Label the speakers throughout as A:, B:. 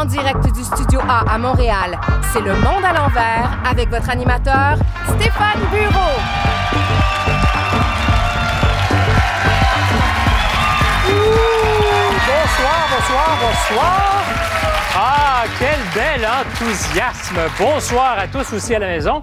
A: En direct du Studio A à Montréal, c'est Le Monde à l'envers avec votre animateur, Stéphane Bureau.
B: Bonsoir, bonsoir, bonsoir. Ah, quel bel enthousiasme. Bonsoir à tous aussi à la maison.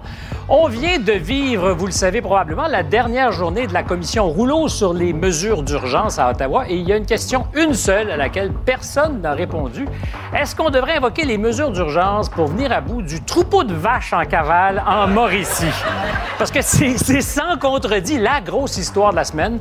B: On vient de vivre, vous le savez probablement, la dernière journée de la commission Rouleau sur les mesures d'urgence à Ottawa et il y a une question, une seule, à laquelle personne n'a répondu. Est-ce qu'on devrait invoquer les mesures d'urgence pour venir à bout du troupeau de vaches en cavale en Mauricie? Parce que c'est c'est sans contredit la grosse histoire de la semaine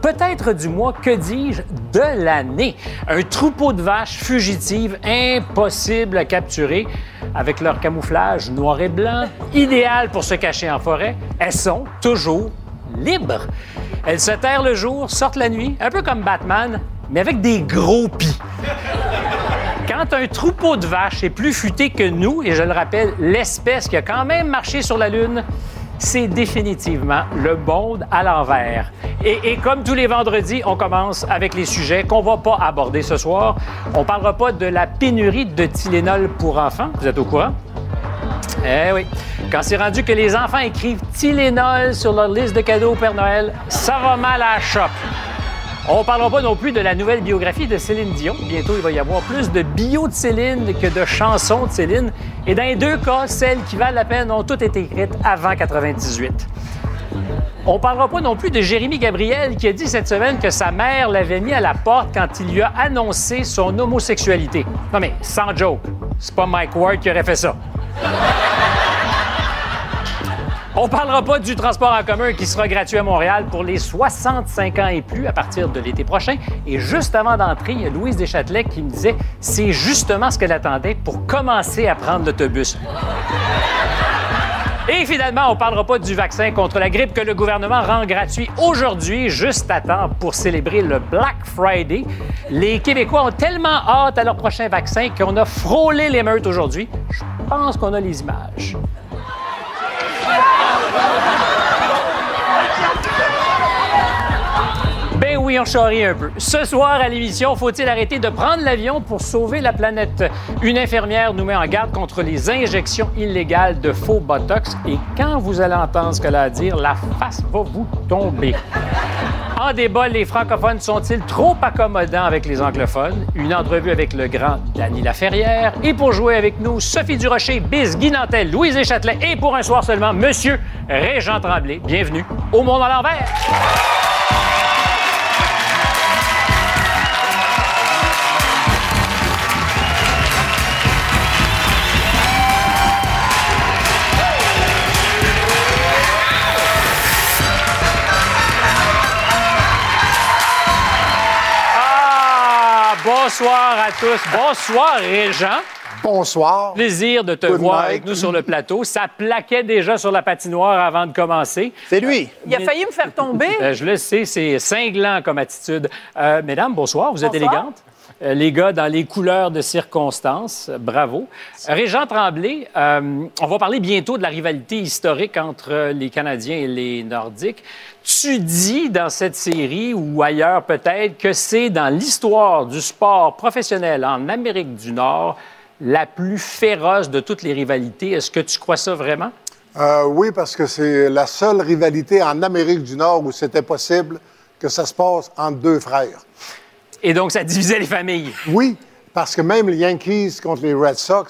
B: peut-être du mois, que dis-je, de l'année. Un troupeau de vaches fugitives impossible à capturer avec leur camouflage noir et blanc, idéal pour se cacher en forêt. Elles sont toujours libres. Elles se terrent le jour, sortent la nuit, un peu comme Batman, mais avec des gros pis. Quand un troupeau de vaches est plus futé que nous, et je le rappelle, l'espèce qui a quand même marché sur la Lune, c'est définitivement le monde à l'envers. Et, comme tous les vendredis, on commence avec les sujets qu'on va pas aborder ce soir. On parlera pas de la pénurie de Tylenol pour enfants. Vous êtes au courant? Eh oui. Quand c'est rendu que les enfants écrivent Tylenol sur leur liste de cadeaux au Père Noël, ça va mal à la shop. On ne parlera pas non plus de la nouvelle biographie de Céline Dion. Bientôt, il va y avoir plus de bio de Céline que de chansons de Céline. Et dans les deux cas, celles qui valent la peine ont toutes été écrites avant 98. On ne parlera pas non plus de Jérémy Gabriel qui a dit cette semaine que sa mère l'avait mis à la porte quand il lui a annoncé son homosexualité. Non mais sans joke, c'est pas Mike Ward qui aurait fait ça. On parlera pas du transport en commun qui sera gratuit à Montréal pour les 65 ans et plus à partir de l'été prochain. Et juste avant d'entrer, il y a Louise Deschâtelet qui me disait c'est justement ce qu'elle attendait pour commencer à prendre l'autobus. Et finalement, on ne parlera pas du vaccin contre la grippe que le gouvernement rend gratuit aujourd'hui, juste à temps pour célébrer le Black Friday. Les Québécois ont tellement hâte à leur prochain vaccin qu'on a frôlé l'émeute aujourd'hui. Je pense qu'on a les images. Ben oui, on charrie un peu. Ce soir à l'émission, faut-il arrêter de prendre l'avion pour sauver la planète? Une infirmière nous met en garde contre les injections illégales de faux Botox et quand vous allez entendre ce qu'elle a à dire, la face va vous tomber. En débat, les francophones sont-ils trop accommodants avec les anglophones? Une entrevue avec le grand Danny Laferrière. Et pour jouer avec nous, Sophie Durocher, Biz, Guy Nantel, Louise Deschâtelet et pour un soir seulement, Monsieur Régent Tremblay. Bienvenue au Monde à l'envers. Bonsoir à tous. Bonsoir, Régent.
C: Bonsoir.
B: Plaisir de te
C: Good
B: voir
C: night.
B: avec nous sur le plateau. Ça plaquait déjà sur la patinoire avant de commencer.
C: C'est lui.
D: Il a failli me faire tomber.
B: Euh, je le sais, c'est cinglant comme attitude. Euh, mesdames, bonsoir. Vous êtes
D: Bonsoir.
B: élégantes. Euh, les gars, dans les couleurs de circonstances, bravo. Régent Tremblay, euh, on va parler bientôt de la rivalité historique entre euh, les Canadiens et les Nordiques. Tu dis dans cette série ou ailleurs peut-être que c'est dans l'histoire du sport professionnel en Amérique du Nord la plus féroce de toutes les rivalités. Est-ce que tu crois ça vraiment?
C: Oui, parce que c'est la seule rivalité en Amérique du Nord où c'était possible que ça se passe entre deux frères.
B: Et donc, ça divisait les familles.
C: Oui, parce que même les Yankees contre les Red Sox,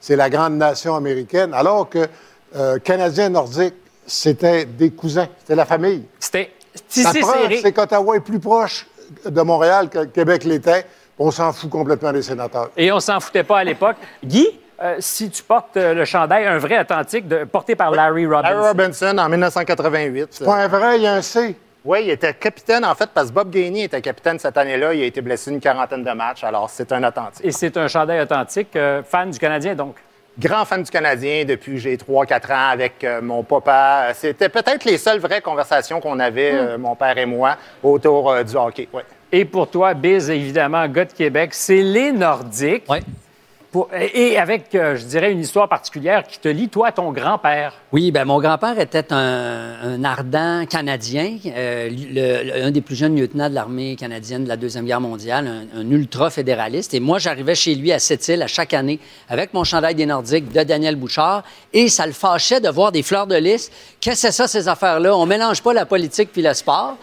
C: c'est, la grande nation américaine, alors que euh, Canadiens nordiques, c'était des cousins, c'était la famille.
B: C'était tissé serré.
C: c'est qu'Ottawa est plus proche de Montréal que Québec l'était. On s'en fout complètement des sénateurs.
B: Et on s'en foutait pas à l'époque. Guy, euh, si tu portes euh, le chandail, un vrai authentique, de- porté par Larry Robinson.
E: Larry Robinson en 1988.
C: Pas un vrai, il y a un C.
E: Oui, il était capitaine, en fait, parce que Bob Gainey était capitaine cette année-là. Il a été blessé une quarantaine de matchs, alors c'est un authentique.
B: Et c'est un chandail authentique, euh, fan du Canadien, donc?
E: Grand fan du Canadien depuis que j'ai 3-4 ans avec euh, mon papa. C'était peut-être les seules vraies conversations qu'on avait, euh, mon père et moi, autour euh, du hockey. Ouais.
B: Et pour toi, Biz, évidemment, gars de Québec, c'est les Nordiques.
F: Oui.
B: Et avec, euh, je dirais, une histoire particulière qui te lie, toi, à ton grand-père.
D: Oui, ben mon grand-père était un, ardent Canadien, euh, un des plus jeunes lieutenants de l'armée canadienne de la Deuxième Guerre mondiale, un, ultra-fédéraliste. Et moi, j'arrivais chez lui à Sept-Îles à chaque année avec mon chandail des Nordiques de Daniel Bouchard. Et ça le fâchait de voir des fleurs de lys. Qu'est-ce que c'est ça, ces affaires-là? On mélange pas la politique puis le sport.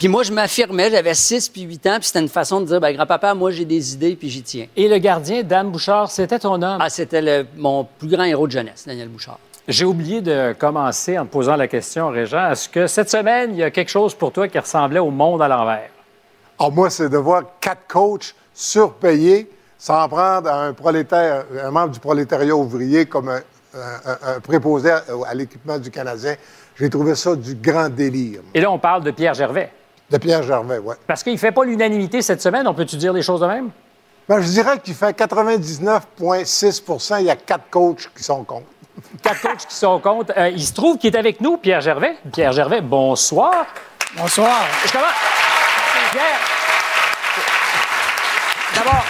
D: Puis moi, je m'affirmais, j'avais 6 puis 8 ans, puis c'était une façon de dire, ben grand-papa, moi, j'ai des idées, puis j'y tiens.
B: Et le gardien, Dan Bouchard, c'était ton homme?
D: Ah, c'était mon plus grand héros de jeunesse, Daniel Bouchard.
B: J'ai oublié de commencer en te posant la question, Régent. Est-ce que cette semaine, il y a quelque chose pour toi qui ressemblait au monde à l'envers?
C: Ah, moi, c'est de voir quatre coachs surpayés s'en prendre à un prolétaire, un membre du prolétariat ouvrier comme un, préposé à l'équipement du Canadien. J'ai trouvé ça du grand délire.
B: Et là, on parle de Pierre Gervais.
C: De Pierre Gervais, oui.
B: Parce qu'il ne fait pas l'unanimité cette semaine. On peut-tu dire les choses de même?
C: Ben, je dirais qu'il fait 99,6% Il y a quatre coachs qui sont contre.
B: Quatre coachs qui sont contre. Euh, il se trouve qu'il est avec nous, Pierre Gervais. Pierre Gervais, bonsoir.
F: Bonsoir.
B: Je commence. Pierre. D'abord,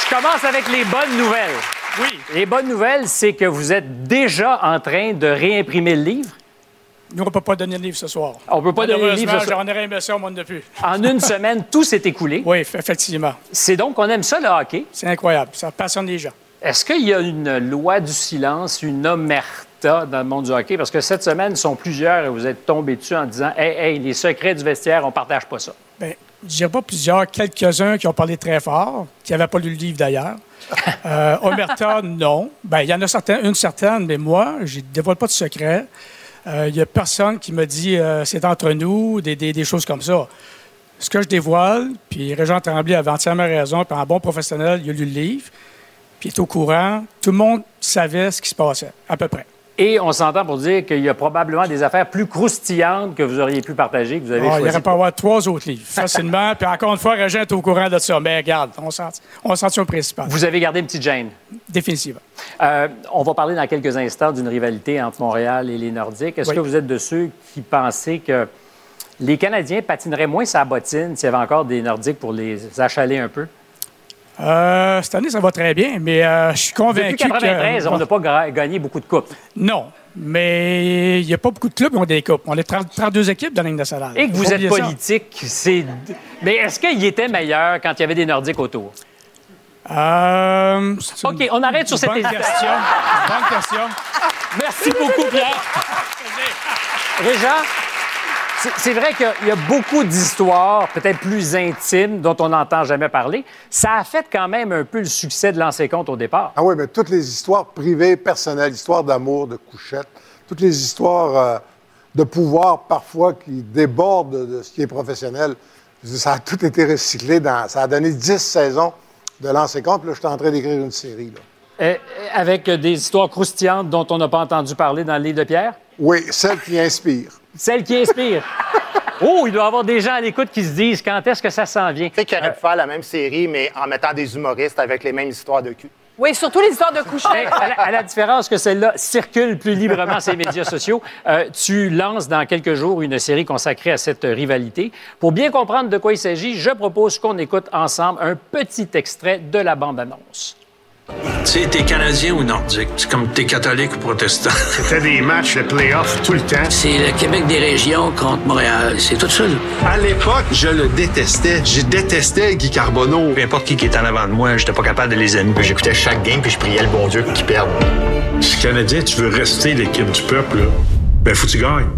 B: je commence avec les bonnes nouvelles.
F: Oui.
B: Les bonnes nouvelles, c'est que vous êtes déjà en train de réimprimer le livre.
F: Nous, on ne peut pas donner le livre ce soir.
B: On ne peut pas donner le livre ce
F: soir. J'en aurais aimé ça, moi, depuis.
B: En une semaine, tout s'est écoulé.
F: Oui, effectivement.
B: C'est donc qu'on aime ça, le hockey.
F: C'est incroyable. Ça passionne les gens.
B: Est-ce qu'il y a une loi du silence, une omerta dans le monde du hockey? Parce que cette semaine, ils sont plusieurs et vous êtes tombés dessus en disant Hey, hey, les secrets du vestiaire, on ne partage pas ça.
F: Bien, je dirais pas plusieurs, quelques-uns qui ont parlé très fort, qui n'avaient pas lu le livre d'ailleurs. euh, omerta, non. Bien, il y en a certains, une certaine, mais moi, je ne dévoile pas de secret. Il euh, n'y a personne qui me dit euh, c'est entre nous, des, choses comme ça. Ce que je dévoile, puis Régent Tremblay avait entièrement raison, puis un bon professionnel, il a lu le livre, puis il est au courant. Tout le monde savait ce qui se passait, à peu près.
B: Et on s'entend pour dire qu'il y a probablement des affaires plus croustillantes que vous auriez pu partager, que vous avez
F: ah, Il aurait pas avoir trois autres livres, facilement. Puis encore une fois, Régent est au courant de ça. Mais regarde, on s'en sent au principal.
B: Vous avez gardé une petite gêne?
F: Définitivement.
B: Euh, on va parler dans quelques instants d'une rivalité entre Montréal et les Nordiques. Est-ce que vous êtes de ceux qui pensaient que les Canadiens patineraient moins sa bottine s'il y avait encore des Nordiques pour les achaler un peu?
F: Euh, cette année, ça va très bien, mais euh, je suis convaincu
B: Depuis 93, on n'a pas gagné beaucoup de coupes.
F: Non, mais il n'y a pas beaucoup de clubs qui ont des coupes. On est 32 équipes dans la ligne nationale.
B: Et que vous êtes politique, c'est... Mais est-ce qu'il était meilleur quand il y avait des Nordiques autour?
F: Euh,
B: OK, on arrête sur cette
F: question. bonne question.
B: Merci beaucoup, Pierre. C'est vrai qu'il y a beaucoup d'histoires, peut-être plus intimes, dont on n'entend jamais parler. Ça a fait quand même un peu le succès de lancer compte au départ.
C: Ah oui, mais toutes les histoires privées, personnelles, histoires d'amour, de couchettes, toutes les histoires euh, de pouvoir parfois qui débordent de ce qui est professionnel, ça a tout été recyclé. Dans, ça a donné dix saisons de lancer compte. Là, je suis en train d'écrire une série. Là.
B: Euh, avec des histoires croustillantes dont on n'a pas entendu parler dans le livre de Pierre?
C: Oui, celles qui inspirent.
B: Celle qui inspire. Oh, il doit y avoir des gens à l'écoute qui se disent quand est-ce que ça s'en vient?
E: Tu sais qu'il aurait pu faire la même série, mais en mettant des humoristes avec les mêmes histoires de cul.
A: Oui, surtout les histoires de coucher.
B: à, la, différence que celle-là circule plus librement sur les médias sociaux, euh, tu lances dans quelques jours une série consacrée à cette rivalité. Pour bien comprendre de quoi il s'agit, je propose qu'on écoute ensemble un petit extrait de la bande-annonce.
G: Tu sais, t'es Canadien ou Nordique? C'est comme t'es catholique ou protestant.
H: C'était des matchs de playoffs tout le temps.
I: C'est le Québec des régions contre Montréal. C'est tout ça.
H: À l'époque, je le détestais. Je détestais Guy Carbonneau.
G: Peu importe qui, qui est en avant de moi, j'étais pas capable de les aimer.
H: J'écoutais chaque game puis je priais le bon Dieu qu'il perde. Si Canadien, tu veux rester l'équipe du peuple, là, ben faut que tu gagnes.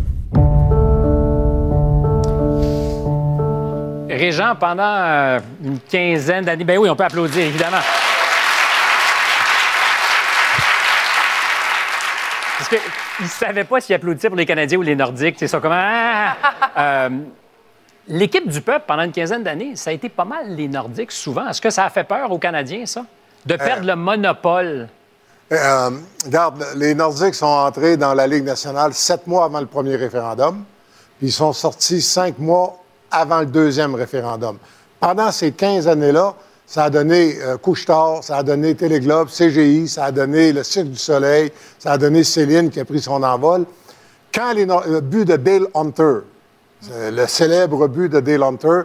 B: Régent, pendant euh, une quinzaine d'années, ben oui, on peut applaudir, évidemment. Parce qu'ils ne savaient pas s'ils applaudissaient pour les Canadiens ou les Nordiques. C'est ça, comment. Ah! Euh, l'équipe du peuple, pendant une quinzaine d'années, ça a été pas mal les Nordiques, souvent. Est-ce que ça a fait peur aux Canadiens, ça? De euh. perdre le monopole?
C: Euh, regarde, les Nordiques sont entrés dans la Ligue nationale sept mois avant le premier référendum, puis ils sont sortis cinq mois avant le deuxième référendum. Pendant ces 15 années-là, ça a donné euh, Couche-Tard, ça a donné Téléglobe, CGI, ça a donné le Cirque du Soleil, ça a donné Céline qui a pris son envol. Quand le but de Dale Hunter, le célèbre but de Dale Hunter,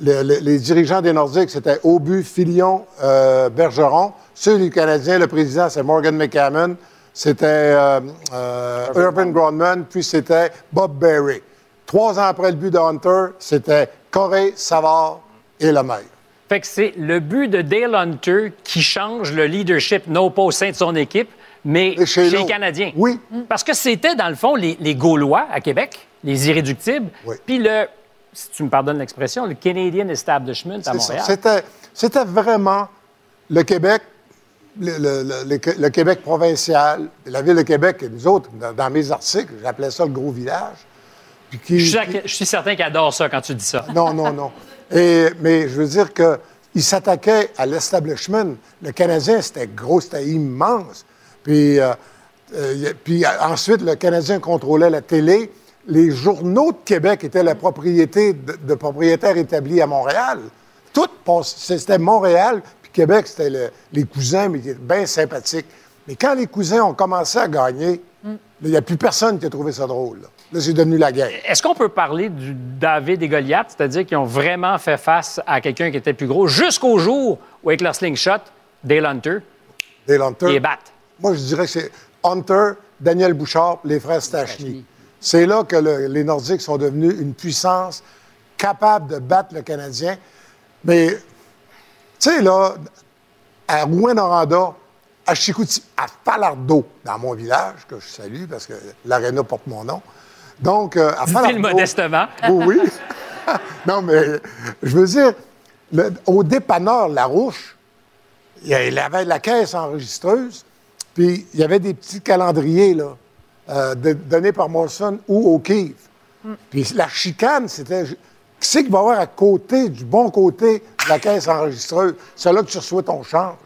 C: le- le- les dirigeants des Nordiques, c'était Aubu, Filion, euh, Bergeron. Ceux du Canadiens, le président, c'est Morgan McCammon. C'était euh, euh, Irvin Grundman, puis c'était Bob Berry. Trois ans après le but de Hunter, c'était Corée, Savard et Lemaire.
B: Fait que c'est le but de Dale Hunter qui change le leadership, non pas au sein de son équipe, mais
C: Et
B: chez,
C: chez
B: les. Canadiens.
C: Oui.
B: Parce que c'était, dans le fond, les, les Gaulois à Québec, les irréductibles,
C: Oui.
B: puis le, si tu me pardonnes l'expression, le Canadian Establishment à. Montréal.
C: C'était, vraiment le Québec, le, le- le- le- le Québec provincial, la ville de Québec, et nous autres, dans, dans mes articles, j'appelais ça le gros village. Puis qui-
B: Je suis, je suis certain qu'il adore ça quand tu dis ça.
C: Non, non, non. Et, mais je veux dire qu'il s'attaquait à l'establishment. Le Canadien, c'était gros, c'était immense. Puis, euh, euh, puis euh, ensuite, le Canadien contrôlait la télé. Les journaux de Québec étaient la propriété de, de propriétaires établis à Montréal. Tout c'était Montréal, puis Québec, c'était le- les cousins, mais qui étaient bien sympathiques. Mais quand les cousins ont commencé à gagner, il n'y a plus personne qui a trouvé ça drôle. Là, Là, c'est devenu la guerre.
B: Est-ce qu'on peut parler du David et Goliath, c'est-à-dire qu'ils ont vraiment fait face à quelqu'un qui était plus gros jusqu'au jour où, avec leur slingshot, Dale Hunter,
C: Dale Hunter.
B: ils les battent?
C: Moi, je dirais que c'est Hunter, Daniel Bouchard, les frères Stachny. C'est là que le- les Nordiques sont devenus une puissance capable de battre le Canadien. Mais, tu sais, là, à Rouen-Noranda, à Chicoutimi, à Falardeau, dans mon village, que je salue parce que l'aréna porte mon nom. Donc, euh, à
B: modestement.
C: Oui, oui. non, mais je veux dire, le- au dépanneur Larouche, il avait la caisse enregistreuse, puis il y avait des petits calendriers là, euh, de- donnés par Molson ou O'Keefe. Puis la chicane, c'était qui c'est qui va avoir à côté, du bon côté de la caisse enregistreuse? C'est là que tu reçois ton change.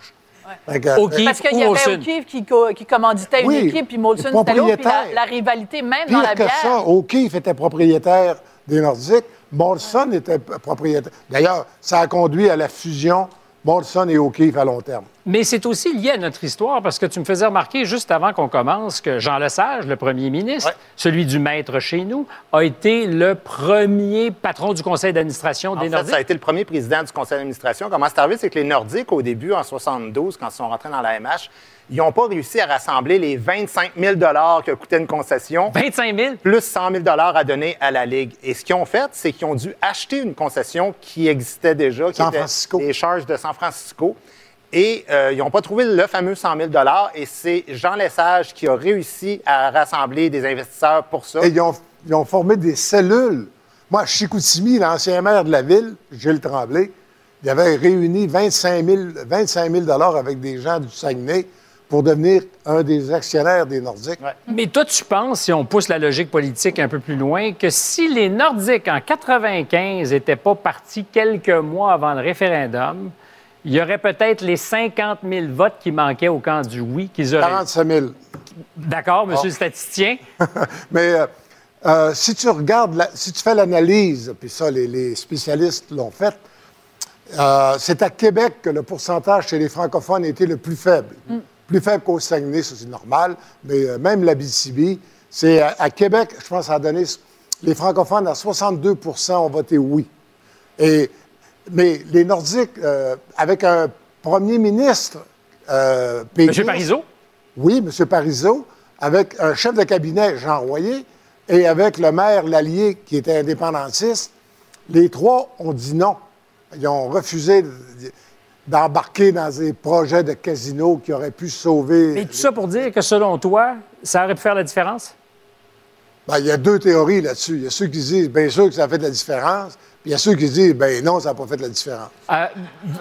C: Que-
B: O'Keefe
J: Parce qu'il y avait. O'Keefe qui, co- qui commanditait une équipe, puis Molson
C: le
J: c'était l'autre, puis la,
C: propriétaire.
J: la rivalité, même dans la
C: Pire que
J: bière.
C: ça, O'Keefe était propriétaire des Nordiques. Molson était propriétaire. D'ailleurs, ça a conduit à la fusion Molson et O'Keefe à long terme.
B: Mais c'est aussi lié à notre histoire parce que tu me faisais remarquer juste avant qu'on commence que Jean Lesage, le premier ministre, celui du maître chez nous, a été le premier patron du conseil d'administration des
E: fait,
B: Nordiques.
E: ça a été le premier président du conseil d'administration. Comment c'est arrivé? C'est que les Nordiques, au début, en 72, quand ils sont rentrés dans la MH, ils n'ont pas réussi à rassembler les 25 000 que coûtait une concession,
B: 25 000?
E: plus 100 000 à donner à la Ligue. Et ce qu'ils ont fait, c'est qu'ils ont dû acheter une concession qui existait déjà, qui
C: San
E: était
C: Francisco.
E: les charges de San Francisco. Et euh, ils n'ont pas trouvé le fameux 100 000 Et c'est Jean Lesage qui a réussi à rassembler des investisseurs pour ça.
C: Et ils ont, ils ont formé des cellules. Moi, Chicoutimi, l'ancien maire de la ville, Gilles Tremblay, il avait réuni 25 000, 25 000 avec des gens du Saguenay pour devenir un des actionnaires des Nordiques.
B: Mais toi, tu penses, si on pousse la logique politique un peu plus loin, que si les Nordiques, en 95, n'étaient pas partis quelques mois avant le référendum, il y aurait peut-être les 50 000 votes qui manquaient au camp du oui qu'ils auraient. eu.
C: 45 000.
B: D'accord, monsieur
C: Ah.
B: le statisticien?
C: Mais euh, euh, si tu regardes, la- si tu fais l'analyse, puis ça, les, les spécialistes l'ont fait, euh, c'est à Québec que le pourcentage chez les francophones était le plus faible. Plus faible qu'au Saguenay, ça c'est normal, mais même l'Abitibi, c'est à, à Québec, je pense, a donné, les francophones à 62% ont voté oui. Et, mais les Nordiques, euh, avec un premier ministre, euh,
B: Monsieur Parizeau?
C: oui, M. Parizeau, avec un chef de cabinet, Jean Royer, et avec le maire Lallier, qui était indépendantiste, les trois ont dit non. Ils ont refusé de- d'embarquer dans des projets de casino qui auraient pu sauver.
B: Et tout ça pour dire que selon toi, ça aurait pu faire la différence?
C: Ben, il y a deux théories là-dessus. Il y a ceux qui disent, bien sûr que ça a fait de la différence, il y a ceux qui disent, ben non, ça n'a pas fait de la différence.
B: Euh,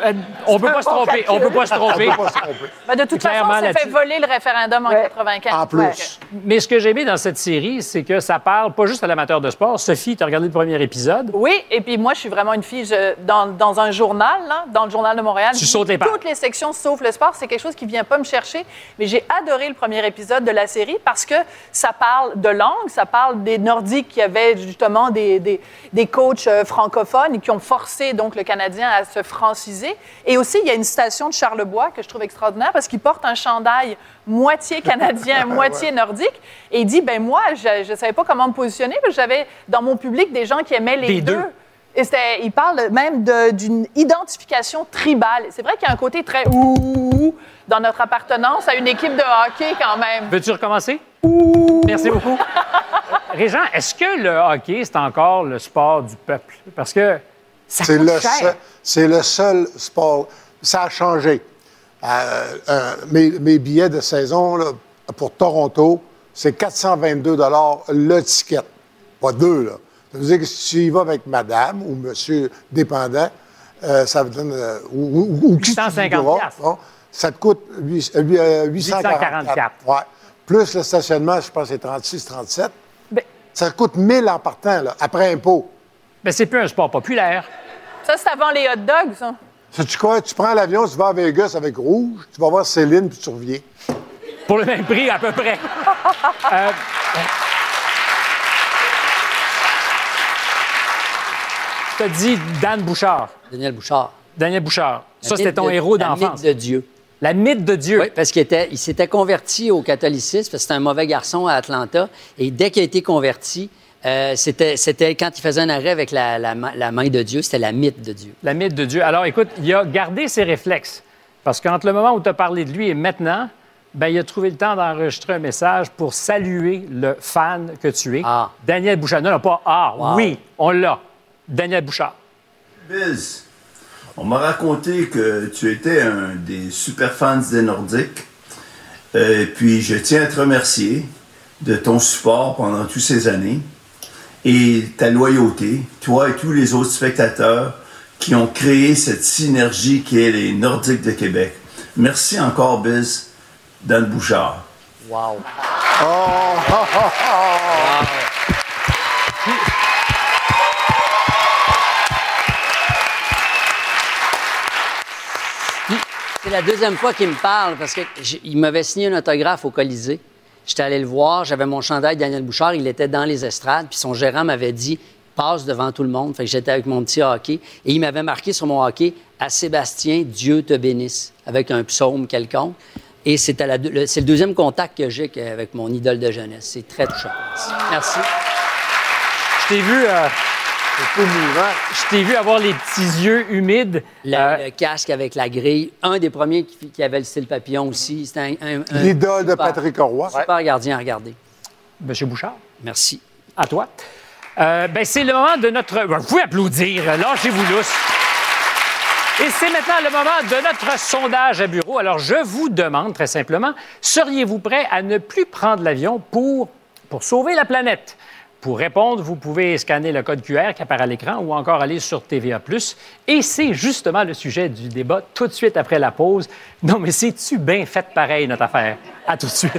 B: euh, on peut pas se tromper. On peut pas se tromper.
C: On peut pas se tromper.
J: Ben, de toute façon,
B: Clairement,
J: on s'est fait voler le référendum en 95.
C: En plus.
B: Mais ce que j'ai aimé dans cette série, c'est que ça parle pas juste à l'amateur de sport. Sophie, tu as regardé le premier épisode?
J: Oui, et puis moi, je suis vraiment une fille. je- dans, dans un journal, là, dans le Journal de Montréal,
B: Tu sautes les pages.
J: toutes les sections sauf le sport. C'est quelque chose qui vient pas me chercher. Mais j'ai adoré le premier épisode de la série parce que ça parle de langue, ça parle des Nordiques qui avaient justement des, des, des coachs euh, francophones et qui ont forcé donc le Canadien à se franciser. Et aussi, il y a une citation de Charlebois que je trouve extraordinaire parce qu'il porte un chandail moitié canadien, moitié nordique. Et il dit, ben moi, je ne savais pas comment me positionner parce que j'avais dans mon public des gens qui aimaient les
B: Des deux.
J: Et il parle même d'une identification tribale. C'est vrai qu'il y a un côté très ouh dans notre appartenance à une équipe de hockey quand même.
B: Veux-tu recommencer? Merci beaucoup. Régent, est-ce que le hockey, c'est encore le sport du peuple? Parce que ça
C: C'est
B: coûte
C: le,
B: cher.
C: c'est le seul sport. Ça a changé. Euh, euh, mes, mes billets de saison là, pour Toronto, c'est 422 le ticket. Pas deux, là. Ça veut dire que si tu y vas avec madame ou monsieur dépendant, euh, ça vous donne. euh, ou, ou- ou qui tu
B: 850
C: voudras,
B: piastres.
C: bon, ça te coûte huit- euh, huit- euh, 844.
B: 844.
C: Ouais. Plus le stationnement, je pense que c'est 36, 37.
J: Ben-
C: Ça coûte 1000 en partant, là, après impôt.
B: Mais c'est plus un sport populaire.
J: Ça, c'est avant les hot dogs, ça.
C: Sais-tu quoi? Tu prends l'avion, tu vas à Vegas avec Rouge, tu vas voir Céline, puis tu reviens.
B: Pour le même prix, à peu près. Je te dis Dan Bouchard.
D: Daniel Bouchard.
B: Daniel Bouchard.
D: La
B: Ça, c'était ton
D: de-
B: héros
D: la
B: d'enfance.
D: mythe de Dieu.
B: La mythe de Dieu.
D: Oui, parce qu'il était- il s'était converti au catholicisme, parce que c'était un mauvais garçon à Atlanta. Et dès qu'il a été converti, euh, c'était c'était quand il faisait un arrêt avec la, la ma- la main de Dieu, c'était la mythe de Dieu.
B: La mythe de Dieu. Alors, écoute, il a gardé ses réflexes. Parce qu'entre le moment où tu as parlé de lui et maintenant, ben, il a trouvé le temps d'enregistrer un message pour saluer le fan que tu es.
D: Ah.
B: Daniel Bouchard. Non, non, pas Ah.
D: Wow.
B: Oui, on l'a. Daniel Bouchard.
K: Biz, on m'a raconté que tu étais un des super fans des Nordiques. Euh, puis je tiens à te remercier de ton support pendant toutes ces années et ta loyauté, toi et tous les autres spectateurs qui ont créé cette synergie qui est les Nordiques de Québec. Merci encore, Biz, Dan Bouchard.
D: Wow. C'est la deuxième fois qu'il me parle parce qu'il m'avait signé un autographe au Colisée. J'étais allé le voir, j'avais mon chandail Daniel Bouchard, il était dans les estrades, puis son gérant m'avait dit passe devant tout le monde. Fait que j'étais avec mon petit hockey et il m'avait marqué sur mon hockey à Sébastien, Dieu te bénisse, avec un psaume quelconque. Et c'est le deuxième contact que j'ai avec mon idole de jeunesse. C'est très touchant. Merci. Merci.
B: Je t'ai vu, euh,
C: C'est émouvant.
B: je t'ai vu avoir les petits yeux humides.
D: Le,
B: Euh,
D: le casque avec la grille. Un des premiers qui, qui avait le style papillon aussi. C'était un, un- un
C: L'idole de Patrick Roy.
D: Super gardien à regarder.
B: Monsieur Bouchard.
D: Merci.
B: À toi. Euh, ben, c'est le moment de notre. ben, Vous pouvez applaudir. Lâchez-vous lousse. Et c'est maintenant le moment de notre sondage à bureau. Alors, je vous demande très simplement, seriez-vous prêt à ne plus prendre l'avion pour, pour sauver la planète? Pour répondre, vous pouvez scanner le code QR qui apparaît à l'écran ou encore aller sur TVA+. Et c'est justement le sujet du débat tout de suite après la pause. Non, mais c'est-tu bien fait pareil, notre affaire? À tout de suite.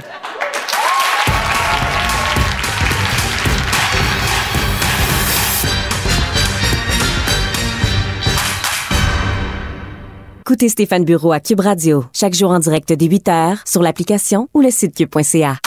L: Écoutez Stéphane Bureau à Cube Radio, chaque jour en direct dès 8h sur l'application ou le site cube.ca.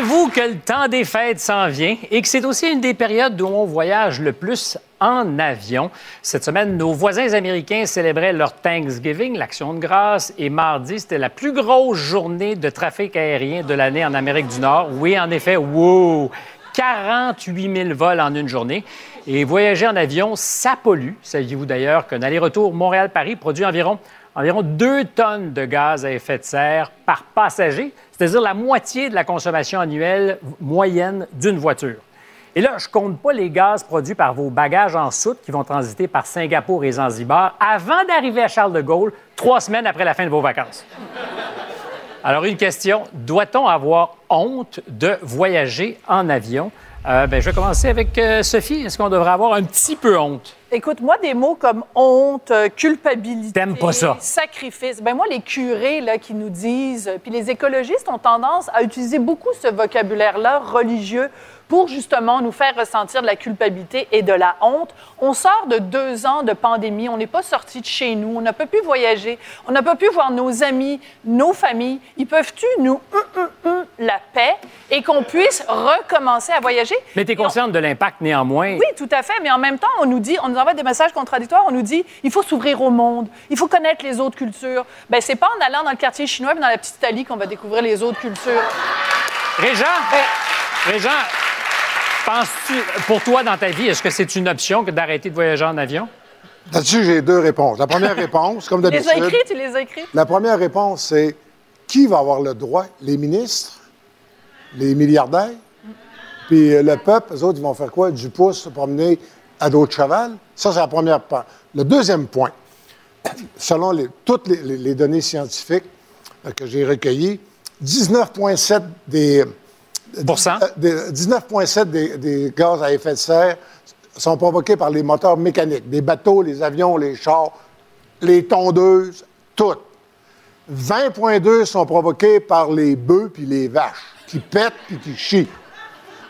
B: Savez-vous que le temps des fêtes s'en vient et que c'est aussi une des périodes où on voyage le plus en avion? Cette semaine, nos voisins américains célébraient leur Thanksgiving, l'action de grâce, et mardi, c'était la plus grosse journée de trafic aérien de l'année en Amérique du Nord. Oui, en effet, wow! 48 000 vols en une journée. Et voyager en avion, ça pollue. Saviez-vous d'ailleurs qu'un aller-retour Montréal-Paris produit environ, environ 2 tonnes de gaz à effet de serre par passager, c'est-à-dire la moitié de la consommation annuelle moyenne d'une voiture. Et là, je compte pas les gaz produits par vos bagages en soute qui vont transiter par Singapour et Zanzibar avant d'arriver à Charles de Gaulle, trois semaines après la fin de vos vacances. Alors, une question. Doit-on avoir honte de voyager en avion? Euh, ben, je vais commencer avec euh, Sophie. Est-ce qu'on devrait avoir un petit peu honte?
J: Écoute, moi, des mots comme honte, euh, culpabilité,
B: T'aimes pas ça?
J: sacrifice. Ben moi, les curés là, qui nous disent, puis les écologistes ont tendance à utiliser beaucoup ce vocabulaire-là religieux pour justement nous faire ressentir de la culpabilité et de la honte. On sort de deux ans de pandémie, on n'est pas sorti de chez nous, on n'a pas pu voyager, on n'a pas pu voir nos amis, nos familles. Ils peuvent-tu nous hum, hum, hum, la paix et qu'on puisse recommencer à voyager?
B: Mais tu es consciente de l'impact néanmoins.
J: Oui, tout à fait. Mais en même temps, on nous dit, on nous envoie des messages contradictoires. On nous dit, il faut s'ouvrir au monde, il faut connaître les autres cultures. Ben, c'est pas en allant dans le quartier chinois et dans la petite Italie qu'on va découvrir les autres cultures.
B: Régent, Régent, penses-tu, pour toi, dans ta vie, est-ce que c'est une option que d'arrêter de voyager en avion?
C: Là-dessus, j'ai deux réponses. La première réponse, comme
J: Tu les
C: d'habitude.
J: as écrits, tu les as écrits?
C: La première réponse, c'est qui va avoir le droit? Les ministres? Les milliardaires? Puis le peuple, eux autres, ils vont faire quoi? Du pouce, se promener à dos de cheval? Ça, c'est la première part. Le deuxième point, selon les- toutes les, les- les données scientifiques euh, que j'ai recueillies, 19,7 des, euh, des- 19,7 des, des gaz à effet de serre sont provoqués par les moteurs mécaniques, des bateaux, les avions, les chars, les tondeuses, toutes. 20,2 sont provoqués par les bœufs puis les vaches, qui pètent puis qui chient.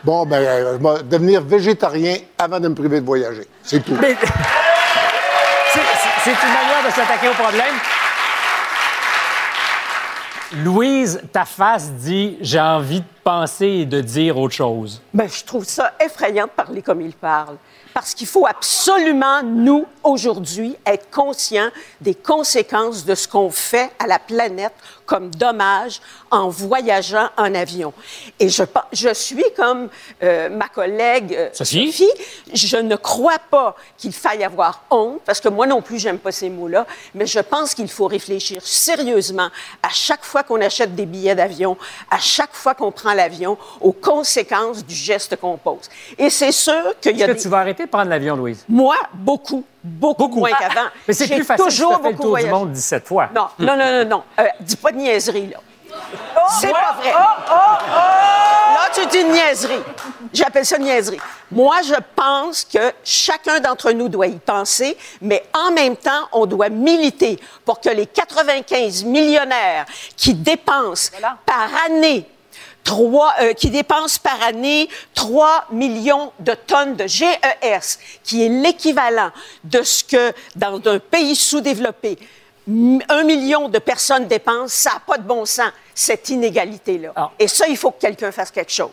C: Bon, ben, euh, je vais devenir végétarien avant de me priver de voyager. C'est tout.
B: C'est une manière de s'attaquer au problème. Louise, ta face dit j'ai envie de penser et de dire autre chose.
M: Ben, je trouve ça effrayant de parler comme il parle. Parce qu'il faut absolument, nous, aujourd'hui, être conscients des conséquences de ce qu'on fait à la planète comme dommage en voyageant en avion. Et je, je suis comme euh, ma collègue euh,
B: Sophie?
M: Sophie, je ne crois pas qu'il faille avoir honte, parce que moi non plus, j'aime pas ces mots-là, mais je pense qu'il faut réfléchir sérieusement à chaque fois qu'on achète des billets d'avion, à chaque fois qu'on prend l'avion, aux conséquences du geste qu'on pose. Et c'est sûr qu'il y a
B: Est-ce que
M: des...
B: tu vas arrêter de prendre l'avion, Louise?
M: Moi, beaucoup, beaucoup, moins qu'avant.
B: Mais c'est plus facile
M: toujours
B: de faire le
M: beaucoup
B: tour
M: voyagé.
B: du monde 17 fois.
M: Non, non, non, non, non. Euh, dis pas de niaiserie, là. C'est pas vrai.
J: Oh,
M: Là, tu dis une niaiserie. J'appelle ça une niaiserie. Moi, je pense que chacun d'entre nous doit y penser, mais en même temps, on doit militer pour que les 95 millionnaires qui dépensent par année Trois, euh, qui dépensent par année 3 millions de tonnes de GES, qui est l'équivalent de ce que, dans un pays sous-développé, un million de personnes dépensent, ça n'a pas de bon sens, cette inégalité-là. Et ça, il faut que quelqu'un fasse quelque chose.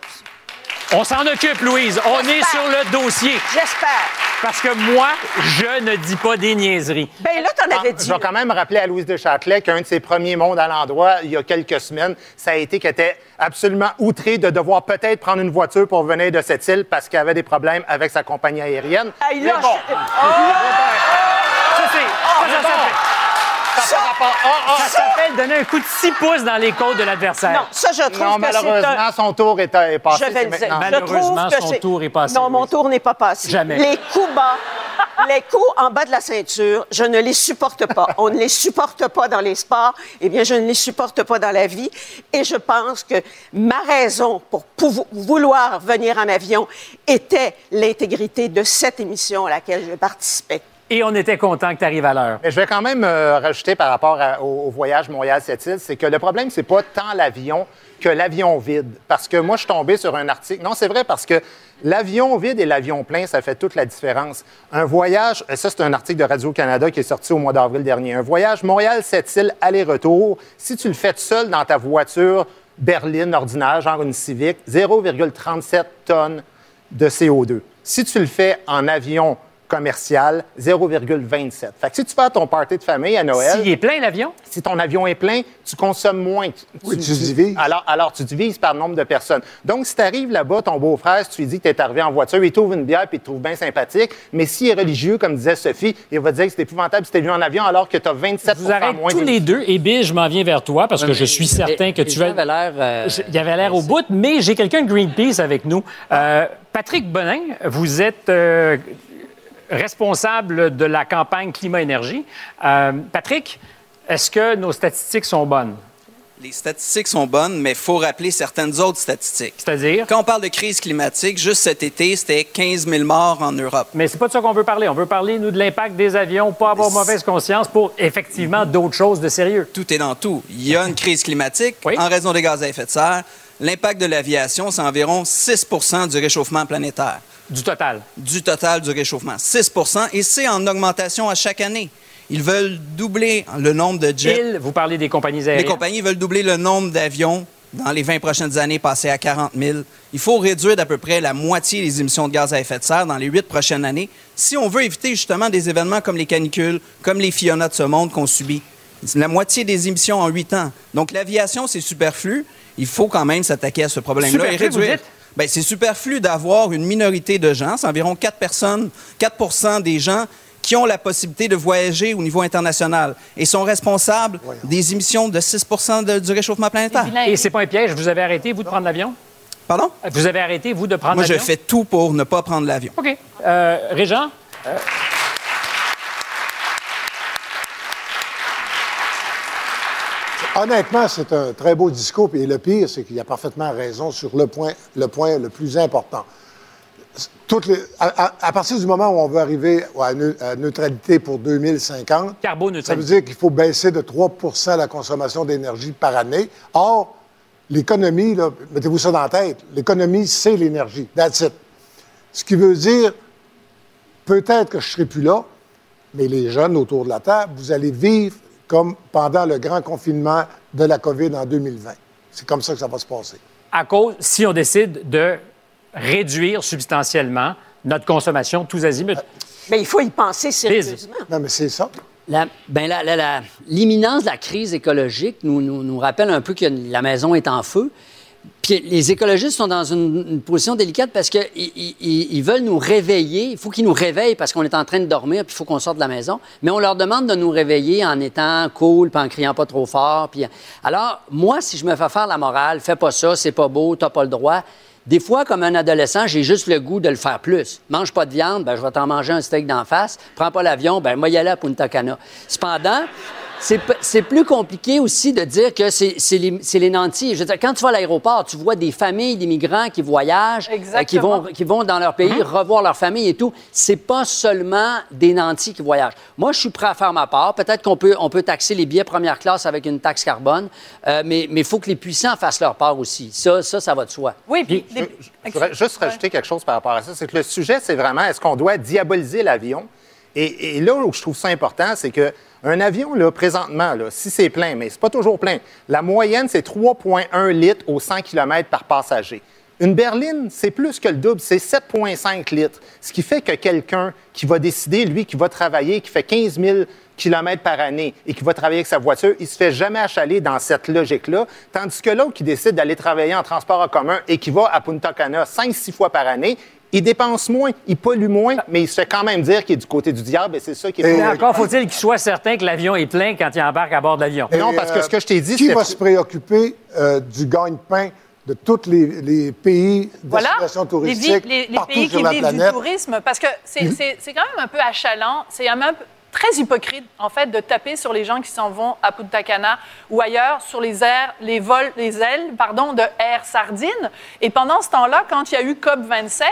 B: On s'en occupe, Louise. On est sur le dossier.
M: J'espère.
B: Parce que moi, je ne dis pas des niaiseries.
M: Ben là, t'en avais
E: Ah, Je vais quand même rappeler à Louise de Châtelet qu'un de ses premiers mondes à l'endroit, il y a quelques semaines, ça a été qu'elle était absolument outrée de devoir peut-être prendre une voiture pour venir de cette île parce qu'elle avait des problèmes avec sa compagnie aérienne.
M: Hey,
E: Mais
M: là,
E: bon.
M: je-
B: Ça, c'est. ça, ça, ça,
E: Ça par rapport- Ah, ah,
B: ça s'appelle donner un coup de 6 pouces dans les côtes de l'adversaire.
M: Non, ça, je trouve
E: Non,
M: que c'est
E: malheureusement,
M: un...
E: son tour est, est passé.
M: Je vais le dire.
B: Malheureusement, son
M: c'est-
B: tour est passé,
M: Non, mon tour n'est pas passé.
B: Jamais.
M: Les coups bas, les coups en bas de la ceinture, je ne les supporte pas. On ne les supporte pas dans les sports. Eh bien, je ne les supporte pas dans la vie. Et je pense que ma raison pour vouloir venir en avion était l'intégrité de cette émission à laquelle je participais.
B: Et on était content que tu arrives à l'heure.
E: Mais je vais quand même euh, rajouter par rapport au, voyage Montréal-Sept-Îles, c'est que le problème, c'est pas tant l'avion que l'avion vide. Parce que moi, je suis tombé sur un article. Non, c'est vrai, parce que l'avion vide et l'avion plein, ça fait toute la différence. Un voyage, euh, ça, c'est un article de Radio-Canada qui est sorti au mois d'avril dernier. Un voyage Montréal-Sept-Îles aller-retour, si tu le fais seul dans ta voiture berline ordinaire, genre une Civic, 0,37 tonnes de CO2. Si tu le fais en avion commercial, 0,27. Fait que si tu fais ton party de famille à Noël...
B: S'il est plein, l'avion?
E: Si ton avion est plein, tu consommes moins.
C: Oui, tu divises.
E: Alors, alors, tu divises par nombre de personnes. Donc, si tu arrives là-bas, ton beau-frère, si tu lui dis que tu es arrivé en voiture, il t'ouvre une bière puis il te trouve bien sympathique. Mais s'il est religieux, comme disait Sophie, il va te dire que c'est épouvantable si tu es venu en avion alors que tu as 27
B: Vous arrêtez
E: moins
B: tous les deux. Et Bill, je m'en viens vers toi parce que je suis certain que tu
D: l'air, euh,
B: Il y avait l'air au bout, mais j'ai quelqu'un de Greenpeace avec nous. Euh, Patrick Bonin, vous êtes euh, responsable de la campagne Climat-Énergie. Euh, Patrick, est-ce que nos statistiques sont bonnes?
N: Les statistiques sont bonnes, mais il faut rappeler certaines autres statistiques.
B: C'est-à-dire?
N: Quand on parle de crise climatique, juste cet été, c'était 15 000 morts en Europe.
B: Mais c'est pas de ça qu'on veut parler. On veut parler, nous, de l'impact des avions, pas avoir mauvaise conscience pour effectivement d'autres choses de sérieux.
N: Tout est dans tout. Il y a une crise climatique en raison des gaz à effet de serre. l'impact de l'aviation, c'est environ 6 du réchauffement planétaire.
B: Du total?
N: Du total du réchauffement. 6% et c'est en augmentation à chaque année. Ils veulent doubler le nombre de jets.
B: Ils, vous parlez des compagnies aériennes?
N: Les compagnies veulent doubler le nombre d'avions dans les 20 prochaines années, passer à 40 000. Il faut réduire d'à peu près la moitié les émissions de gaz à effet de serre dans les huit prochaines années si on veut éviter justement des événements comme les canicules, comme les Fiona de ce monde qu'on subit. La moitié des émissions en huit ans. Donc l'aviation, c'est superflu. Il faut quand même s'attaquer à ce problème-là et
B: vous
N: réduire.
B: dites?
N: Ben, c'est superflu d'avoir une minorité de gens, c'est environ 4 personnes, 4% des gens qui ont la possibilité de voyager au niveau international et sont responsables des émissions de 6 de- du réchauffement planétaire.
B: Et c'est pas un piège. Vous avez arrêté, vous, de prendre l'avion?
N: Pardon?
B: Vous avez arrêté, vous, de prendre
N: Moi, je
B: l'avion?
N: fais tout pour ne pas prendre l'avion.
B: OK. Euh, Régent? euh,
C: Honnêtement, c'est un très beau discours. Et le pire, c'est qu'il a parfaitement raison sur le point le, point le plus important. Toutes les- à, à- à partir du moment où on veut arriver à, neu- à neutralité pour 2050, ça veut dire qu'il faut baisser de 3% la consommation d'énergie par année. Or, l'économie, mettez-vous ça dans la tête, l'économie, c'est l'énergie. That's it. Ce qui veut dire, peut-être que je ne serai plus là, mais les jeunes autour de la table, vous allez vivre comme pendant le grand confinement de la COVID en 2020. C'est comme ça que ça va se passer.
B: à cause, si on décide de réduire substantiellement notre consommation tous azimuts.
M: Mais il faut y penser sérieusement.
C: Non, mais c'est ça.
D: La- ben, la- la- la- L'imminence de la crise écologique nous, nous- nous rappelle un peu que la maison est en feu. Les écologistes sont dans une, position délicate parce qu'ils ils, ils- ils veulent nous réveiller. Il faut qu'ils nous réveillent parce qu'on est en train de dormir puis il faut qu'on sorte de la maison. Mais on leur demande de nous réveiller en étant cool puis en criant pas trop fort. Puis... Alors, moi, si je me fais faire la morale, fais pas ça, c'est pas beau, t'as pas le droit. Des fois, comme un adolescent, j'ai juste le goût de le faire plus. Mange pas de viande, ben, je vais t'en manger un steak d'en face. Prends pas l'avion, ben, moi, y aller à Punta Cana. Cependant, c'est plus compliqué aussi de dire que c'est les, nantis. Je veux dire, quand tu vas à l'aéroport, tu vois des familles d'immigrants qui voyagent, euh, qui, vont, qui vont dans leur pays revoir leur famille et tout. C'est pas seulement des nantis qui voyagent. Moi, je suis prêt à faire ma part. Peut-être qu'on peut, on peut taxer les billets première classe avec une taxe carbone, euh, mais il faut que les puissants fassent leur part aussi. Ça, ça, ça va de soi.
J: Oui, puis...
E: Je voudrais juste rajouter quelque chose par rapport à ça. C'est que le sujet, c'est vraiment est-ce qu'on doit diaboliser l'avion? Et, là où je trouve ça important, c'est que un avion, là, présentement, là, si c'est plein, mais c'est pas toujours plein, la moyenne, c'est 3,1 litres au 100 km par passager. Une berline, c'est plus que le double, c'est 7,5 litres. Ce qui fait que quelqu'un qui va décider, lui, qui va travailler, qui fait 15 000 km par année et qui va travailler avec sa voiture, il se fait jamais achaler dans cette logique-là. Tandis que l'autre qui décide d'aller travailler en transport en commun et qui va à Punta Cana 5-6 fois par année, il dépense moins, il pollue moins, mais il se fait quand même dire qu'il est du côté du diable et c'est ça qui est
B: Mais encore faut-il qu'il soit certain que l'avion est plein quand il embarque à bord de l'avion.
C: Et, euh, Qui va se préoccuper euh, du gagne-pain de tous les, les pays
J: Voilà,
C: destination
J: les,
C: touristique
J: les- les
C: partout
J: pays
C: sur
J: qui
C: la
J: vivent du
C: planète?
J: tourisme, parce que c'est
C: Mhm.
J: c'est- c'est quand même un peu achalant, c'est quand même très hypocrite, en fait, de taper sur les gens qui s'en vont à Punta Cana ou ailleurs sur les airs, les vols, les ailes, pardon, de Air Sardine. Et pendant ce temps-là, quand il y a eu COP27,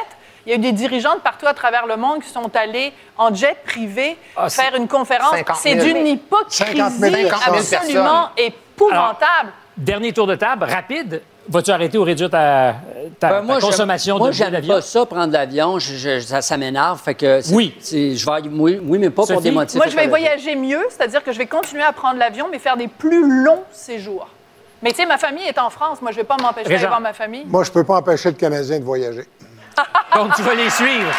J: il y a eu des dirigeants de partout à travers le monde qui sont allés en jet privé
B: Ah,
J: faire une conférence.
B: 50
J: C'est
B: 000.
J: d'une hypocrisie
B: 50 000
J: absolument épouvantable.
B: Dernier tour de table, rapide. Vas-tu arrêter ou réduire ta, ta-
D: Ben, moi, j'aime-
B: consommation
D: moi,
B: de billets
D: j'aime
B: d'avion?
D: pas ça, prendre l'avion. Je- je- ça ça m'énerve. Fait que c'est-
B: Oui.
D: c'est- Je vais, oui, oui, mais pas pour des motifs.
J: Moi, je vais voyager mieux, c'est-à-dire que je vais continuer à prendre l'avion, mais faire des plus longs séjours. Mais tu sais, ma famille est en France. Moi, je ne vais pas m'empêcher d'aller voir ma famille.
C: Moi, je ne peux pas empêcher le Canadien de voyager.
B: Donc, tu vas les suivre.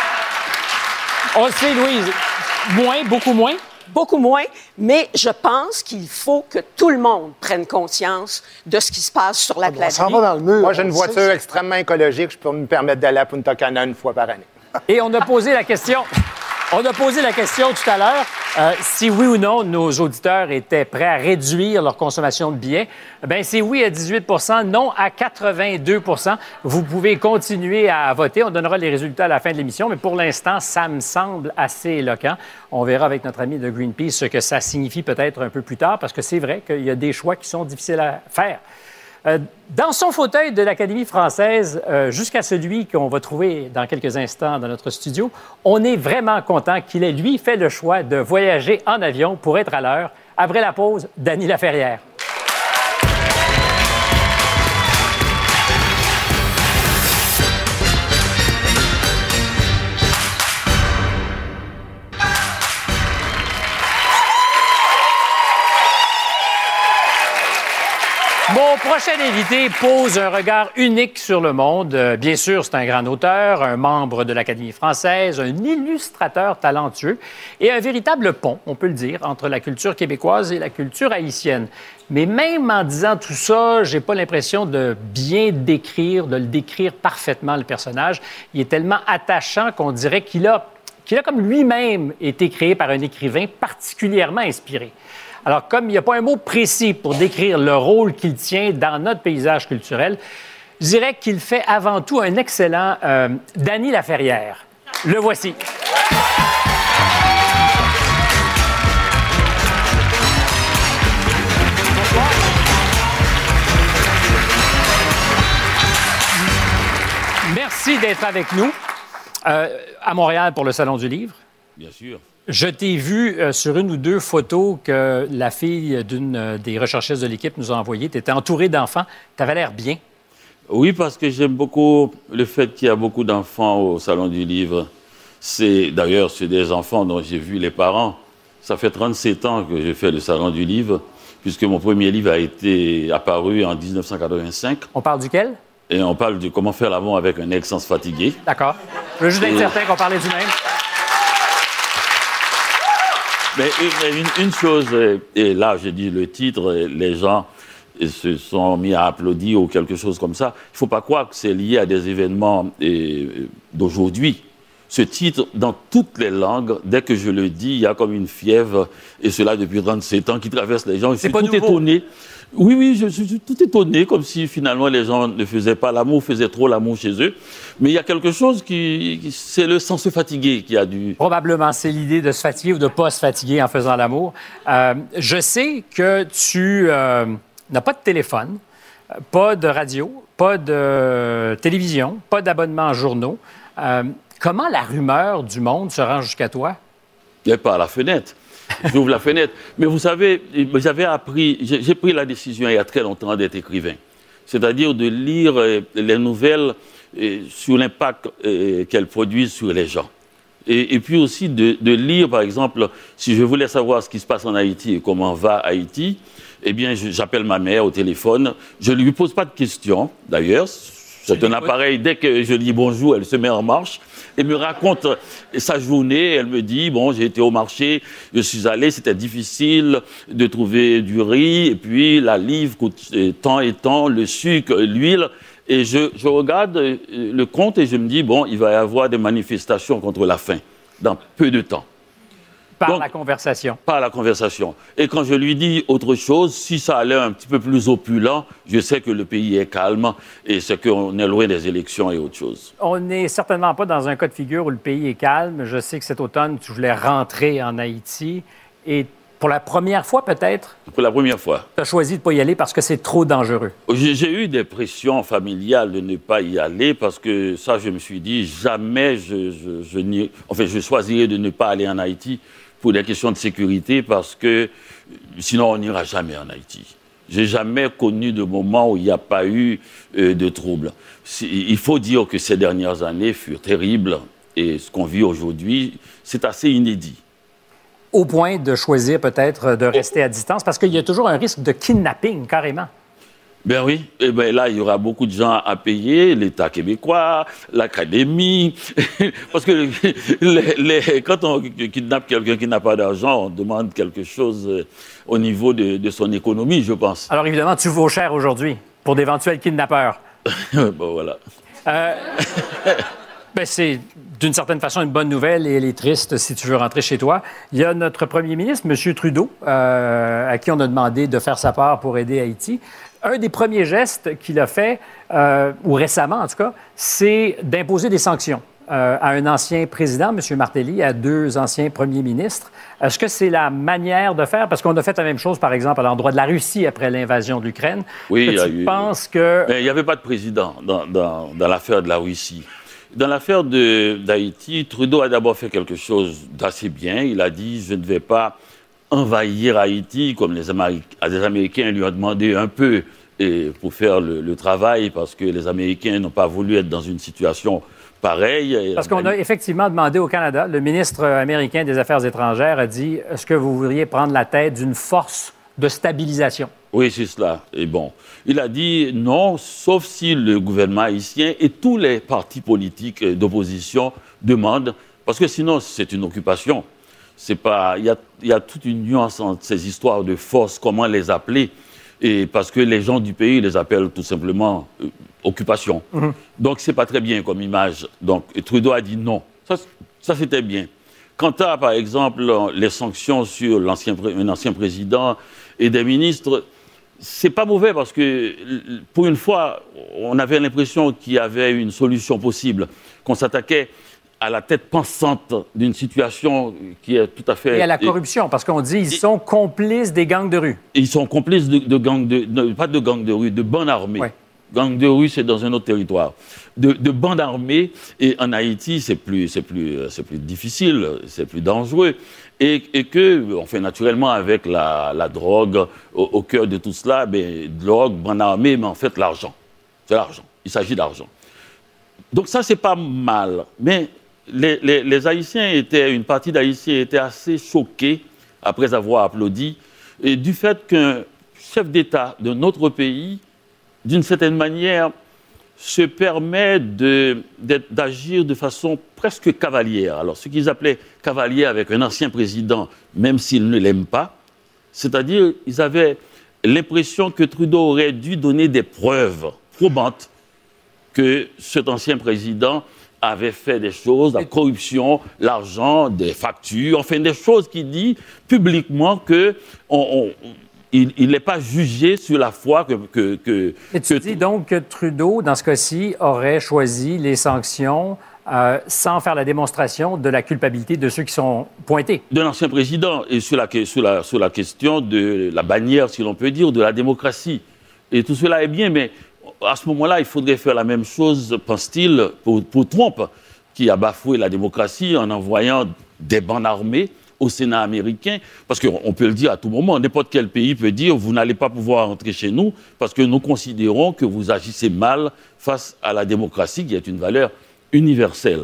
B: On le sait, Louise. Moins, beaucoup moins?
M: Beaucoup moins, mais je pense qu'il faut que tout le monde prenne conscience de ce qui se passe sur la planète.
E: Moi, j'ai une voiture extrêmement écologique. Je peux me permettre d'aller à Punta Cana une fois par année.
B: Et on a posé la question. On a posé la question tout à l'heure euh, si oui ou non nos auditeurs étaient prêts à réduire leur consommation de billets. Ben c'est oui à 18 non à 82% Vous pouvez continuer à voter. On donnera les résultats à la fin de l'émission, mais pour l'instant, ça me semble assez éloquent. On verra avec notre ami de Greenpeace ce que ça signifie peut-être un peu plus tard, parce que c'est vrai qu'il y a des choix qui sont difficiles à faire. Euh, dans son fauteuil de l'Académie française, euh, jusqu'à celui qu'on va trouver dans quelques instants dans notre studio, on est vraiment content qu'il ait, lui, fait le choix de voyager en avion pour être à l'heure. Après la pause, Dany Laferrière. Mon prochain invité pose un regard unique sur le monde. Euh, Bien sûr, c'est un grand auteur, un membre de l'Académie française, un illustrateur talentueux et un véritable pont, on peut le dire, entre la culture québécoise et la culture haïtienne. Mais même en disant tout ça, j'ai pas l'impression de bien décrire, de le décrire parfaitement, le personnage. Il est tellement attachant qu'on dirait qu'il a, qu'il a comme lui-même été créé par un écrivain particulièrement inspiré. Alors, comme il n'y a pas un mot précis pour décrire le rôle qu'il tient dans notre paysage culturel, je dirais qu'il fait avant tout un excellent euh, Danny Laferrière. Le voici. Merci d'être avec nous euh, à Montréal pour le Salon du Livre.
O: Bien sûr.
B: Je t'ai vu euh, sur une ou deux photos que la fille d'une euh, des recherchistes de l'équipe nous a envoyées. Tu étais entouré d'enfants. Tu avais l'air bien.
O: Oui, parce que j'aime beaucoup le fait qu'il y a beaucoup d'enfants au Salon du Livre. C'est D'ailleurs, c'est des enfants dont j'ai vu les parents. Ça fait 37 ans que j'ai fait le Salon du Livre, puisque mon premier livre a été apparu en 1985.
B: On parle duquel?
O: Et on parle de comment faire l'amour avec un ex sans se fatiguer.
B: D'accord. Je veux juste être certain qu'on parlait du même.
O: Mais une, une- une chose, et là je dis le titre, les gens se sont mis à applaudir ou quelque chose comme ça. Il ne faut pas croire que c'est lié à des événements d'aujourd'hui. Ce titre, dans toutes les langues, dès que je le dis, il y a comme une fièvre, et cela depuis 37 ans, qui traverse les gens. Je suis
B: pas
O: tout
B: nouveau.
O: étonné. Oui, oui, je suis tout étonné, comme si finalement les gens ne faisaient pas l'amour, faisaient trop l'amour chez eux. Mais il y a quelque chose qui, qui- c'est le sans se fatiguer qui a dû.
B: Probablement, c'est l'idée de se fatiguer ou de ne pas se fatiguer en faisant l'amour. Euh, je sais que tu euh, n'as pas de téléphone, euh, pas de radio, pas de télévision, pas d'abonnement en journaux. Euh, comment la rumeur du monde se rend jusqu'à toi?
O: Il n'est pas à la fenêtre. J'ouvre la fenêtre. Mais vous savez, j'avais appris, j'ai pris la décision il y a très longtemps d'être écrivain. C'est-à-dire de lire euh, les nouvelles euh, sur l'impact euh, qu'elles produisent sur les gens. Et, et puis aussi de, de lire, par exemple, si je voulais savoir ce qui se passe en Haïti et comment va Haïti, eh bien, j'appelle ma mère au téléphone. Je ne lui pose pas de questions, d'ailleurs. C'est un appareil, dès que je dis bonjour, elle se met en marche et me raconte euh, sa journée. Elle me dit, bon, j'ai été au marché, je suis allé, c'était difficile de trouver du riz, et puis la livre coûte euh, tant et tant, le sucre, l'huile. Et je, regarde euh, le compte et je me dis, bon, il va y avoir des manifestations contre la faim dans peu de temps.
B: Par la conversation.
O: Par la conversation. Et quand je lui dis autre chose, si ça allait un petit peu plus opulent, je sais que le pays est calme et c'est qu'on est loin des élections et autre chose.
B: On n'est certainement pas dans un cas de figure où le pays est calme. Je sais que cet automne, tu voulais rentrer en Haïti et pour la première fois peut-être,
O: Pour la première fois.
B: tu as choisi de ne pas y aller parce que c'est trop dangereux.
O: J'ai eu des pressions familiales de ne pas y aller parce que ça, je me suis dit, jamais je, je, je n'y- enfin, je choisirais de ne pas aller en Haïti pour des questions de sécurité parce que sinon on n'ira jamais en Haïti. J'ai jamais connu de moment où il n'y a pas eu euh, de troubles. Il faut dire que ces dernières années furent terribles et ce qu'on vit aujourd'hui, c'est assez inédit.
B: Au point de choisir peut-être de rester à distance parce qu'il y a toujours un risque de kidnapping carrément.
O: Ben oui, eh ben là, il y aura beaucoup de gens à payer, l'État québécois, l'Académie, parce que les- les- quand on kidnappe quelqu'un qui n'a pas d'argent, on demande quelque chose euh, au niveau de, de son économie, je pense.
B: Alors évidemment, tu vaux cher aujourd'hui pour d'éventuels kidnappeurs.
O: bon, voilà.
B: Euh, ben, c'est d'une certaine façon une bonne nouvelle et elle est triste si tu veux rentrer chez toi. Il y a notre premier ministre, M. Trudeau, euh, à qui on a demandé de faire sa part pour aider Haïti. Un des premiers gestes qu'il a fait, euh, ou récemment en tout cas, c'est d'imposer des sanctions euh, à un ancien président, M. Martelly, à deux anciens premiers ministres. Est-ce que c'est la manière de faire? Parce qu'on a fait la même chose, par exemple, à l'endroit de la Russie après l'invasion de l'Ukraine.
O: Oui,
B: que tu
O: eu-
B: penses que...
O: Mais il n'y avait pas de président dans, dans- dans l'affaire de la Russie. Dans l'affaire d'Haïti, Trudeau a d'abord fait quelque chose d'assez bien. Il a dit Je ne vais pas envahir Haïti comme les, Améric- les Américains lui ont demandé un peu et pour faire le, le travail parce que les Américains n'ont pas voulu être dans une situation pareille.
B: Parce qu'on a effectivement demandé au Canada, le ministre américain des Affaires étrangères a dit est-ce que vous voudriez prendre la tête d'une force de stabilisation?
O: Oui, c'est cela. Et bon, il a dit non, sauf si le gouvernement haïtien et tous les partis politiques d'opposition demandent, parce que sinon c'est une occupation. C'est pas, il y a, y a toute une nuance entre ces histoires de force, comment les appeler, et parce que les gens du pays les appellent tout simplement euh, occupation.
B: Mhm.
O: Donc c'est pas très bien comme image. Donc Trudeau a dit non. Ça, ça c'était bien. Quant à, par exemple, les sanctions sur l'ancien, un ancien président et des ministres, c'est pas mauvais parce que, pour une fois, on avait l'impression qu'il y avait une solution possible, qu'on s'attaquait à la tête pensante d'une situation qui est tout à fait.
B: Et à la corruption, parce qu'on dit ils sont complices des gangs de rue.
O: Ils sont complices de, de gangs de, de- pas de gangs de rue, de bandes armées. Gangs de rue, c'est dans un autre territoire. De, de bandes armées, et en Haïti, c'est plus, c'est plus, c'est plus difficile, c'est plus dangereux. Et, et que, on fait naturellement avec la, la drogue au, au cœur de tout cela, ben, drogue, bande armée, mais en fait l'argent. C'est l'argent. Il s'agit d'argent. Donc ça, c'est pas mal. Mais les, Haïtiens étaient, une partie d'Haïtiens était assez choqués après avoir applaudi du fait qu'un chef d'État de notre pays, d'une certaine manière, se permet de- d'agir de façon presque cavalière. Alors, ce qu'ils appelaient cavalier avec un ancien président, même s'il ne l'aime pas, c'est-à-dire, ils avaient l'impression que Trudeau aurait dû donner des preuves probantes que cet ancien président avait fait des choses, la corruption, l'argent, des factures, enfin des choses qui dit publiquement que on- on- il n'est pas jugé sur la foi que... que, que-
B: Et tu dis donc que Trudeau, dans ce cas-ci, aurait choisi les sanctions euh, sans faire la démonstration de la culpabilité de ceux qui sont pointés.
O: de l'ancien président et sur la, que- sur, la, sur la question de la bannière, si l'on peut dire, de la démocratie. Et tout cela est bien, mais à ce moment-là, il faudrait faire la même chose, pense-t-il, pour, pour Trump, qui a bafoué la démocratie en envoyant des bandes armées au Sénat américain, parce qu'on on peut le dire à tout moment, n'importe quel pays peut dire, vous n'allez pas pouvoir entrer chez nous, parce que nous considérons que vous agissez mal face à la démocratie, qui est une valeur universelle.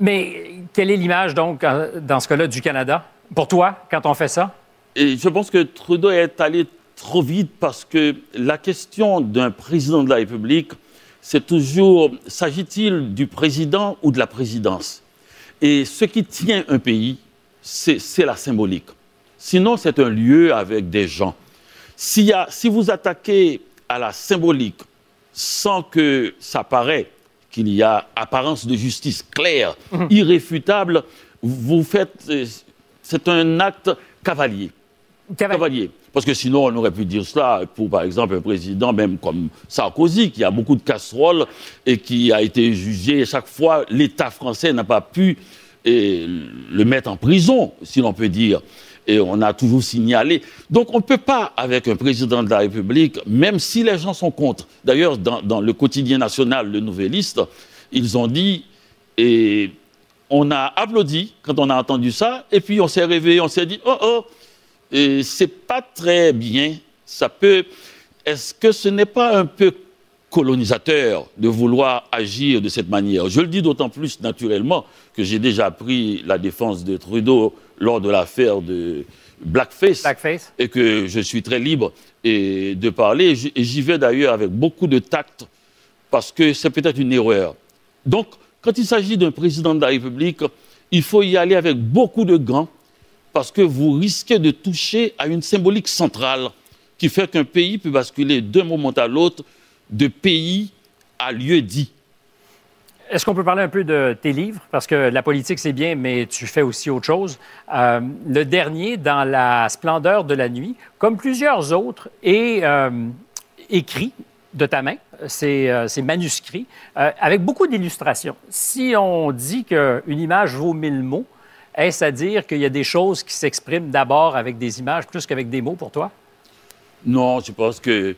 B: Mais quelle est l'image, donc, euh, dans ce cas-là, du Canada, pour toi, quand on fait ça?
O: Et je pense que Trudeau est allé trop vite parce que la question d'un président de la République, c'est toujours, s'agit-il du président ou de la présidence? Et ce qui tient un pays, c'est la symbolique. Sinon, c'est un lieu avec des gens. S'il y a- si vous attaquez à la symbolique sans que ça paraît qu'il y a apparence de justice claire, irréfutable, vous faites. euh, C'est un acte cavalier. Cavalier. Parce que sinon, on aurait pu dire cela pour, par exemple, un président même comme Sarkozy, qui a beaucoup de casseroles et qui a été jugé chaque fois. L'État français n'a pas pu eh, le mettre en prison, si l'on peut dire. Et on a toujours signalé. Donc, on ne peut pas, avec un président de la République, même si les gens sont contre. D'ailleurs, dans, dans le quotidien national, le Nouvelliste, ils ont dit, et on a applaudi quand on a entendu ça, et puis on s'est réveillé, on s'est dit, oh oh, et c'est pas très bien. Ça peut. Est-ce que ce n'est pas un peu colonisateur de vouloir agir de cette manière? Je le dis d'autant plus naturellement que j'ai déjà pris la défense de Trudeau lors de l'affaire de Blackface, et que je suis très libre et de parler. Et j'y vais d'ailleurs avec beaucoup de tact parce que c'est peut-être une erreur. Donc, quand il s'agit d'un président de la République, il faut y aller avec beaucoup de gants parce que vous risquez de toucher à une symbolique centrale qui fait qu'un pays peut basculer d'un moment à l'autre de pays à lieu dit.
B: Est-ce qu'on peut parler un peu de tes livres? Parce que la politique, c'est bien, mais tu fais aussi autre chose. Euh, le dernier, Dans la splendeur de la nuit, comme plusieurs autres, est euh, écrit de ta main. C'est euh, c'est manuscrit, euh, avec beaucoup d'illustrations. Si on dit qu'une image vaut mille mots, est-ce à dire qu'il y a des choses qui s'expriment d'abord avec des images plus qu'avec des mots pour toi?
O: Non, je pense que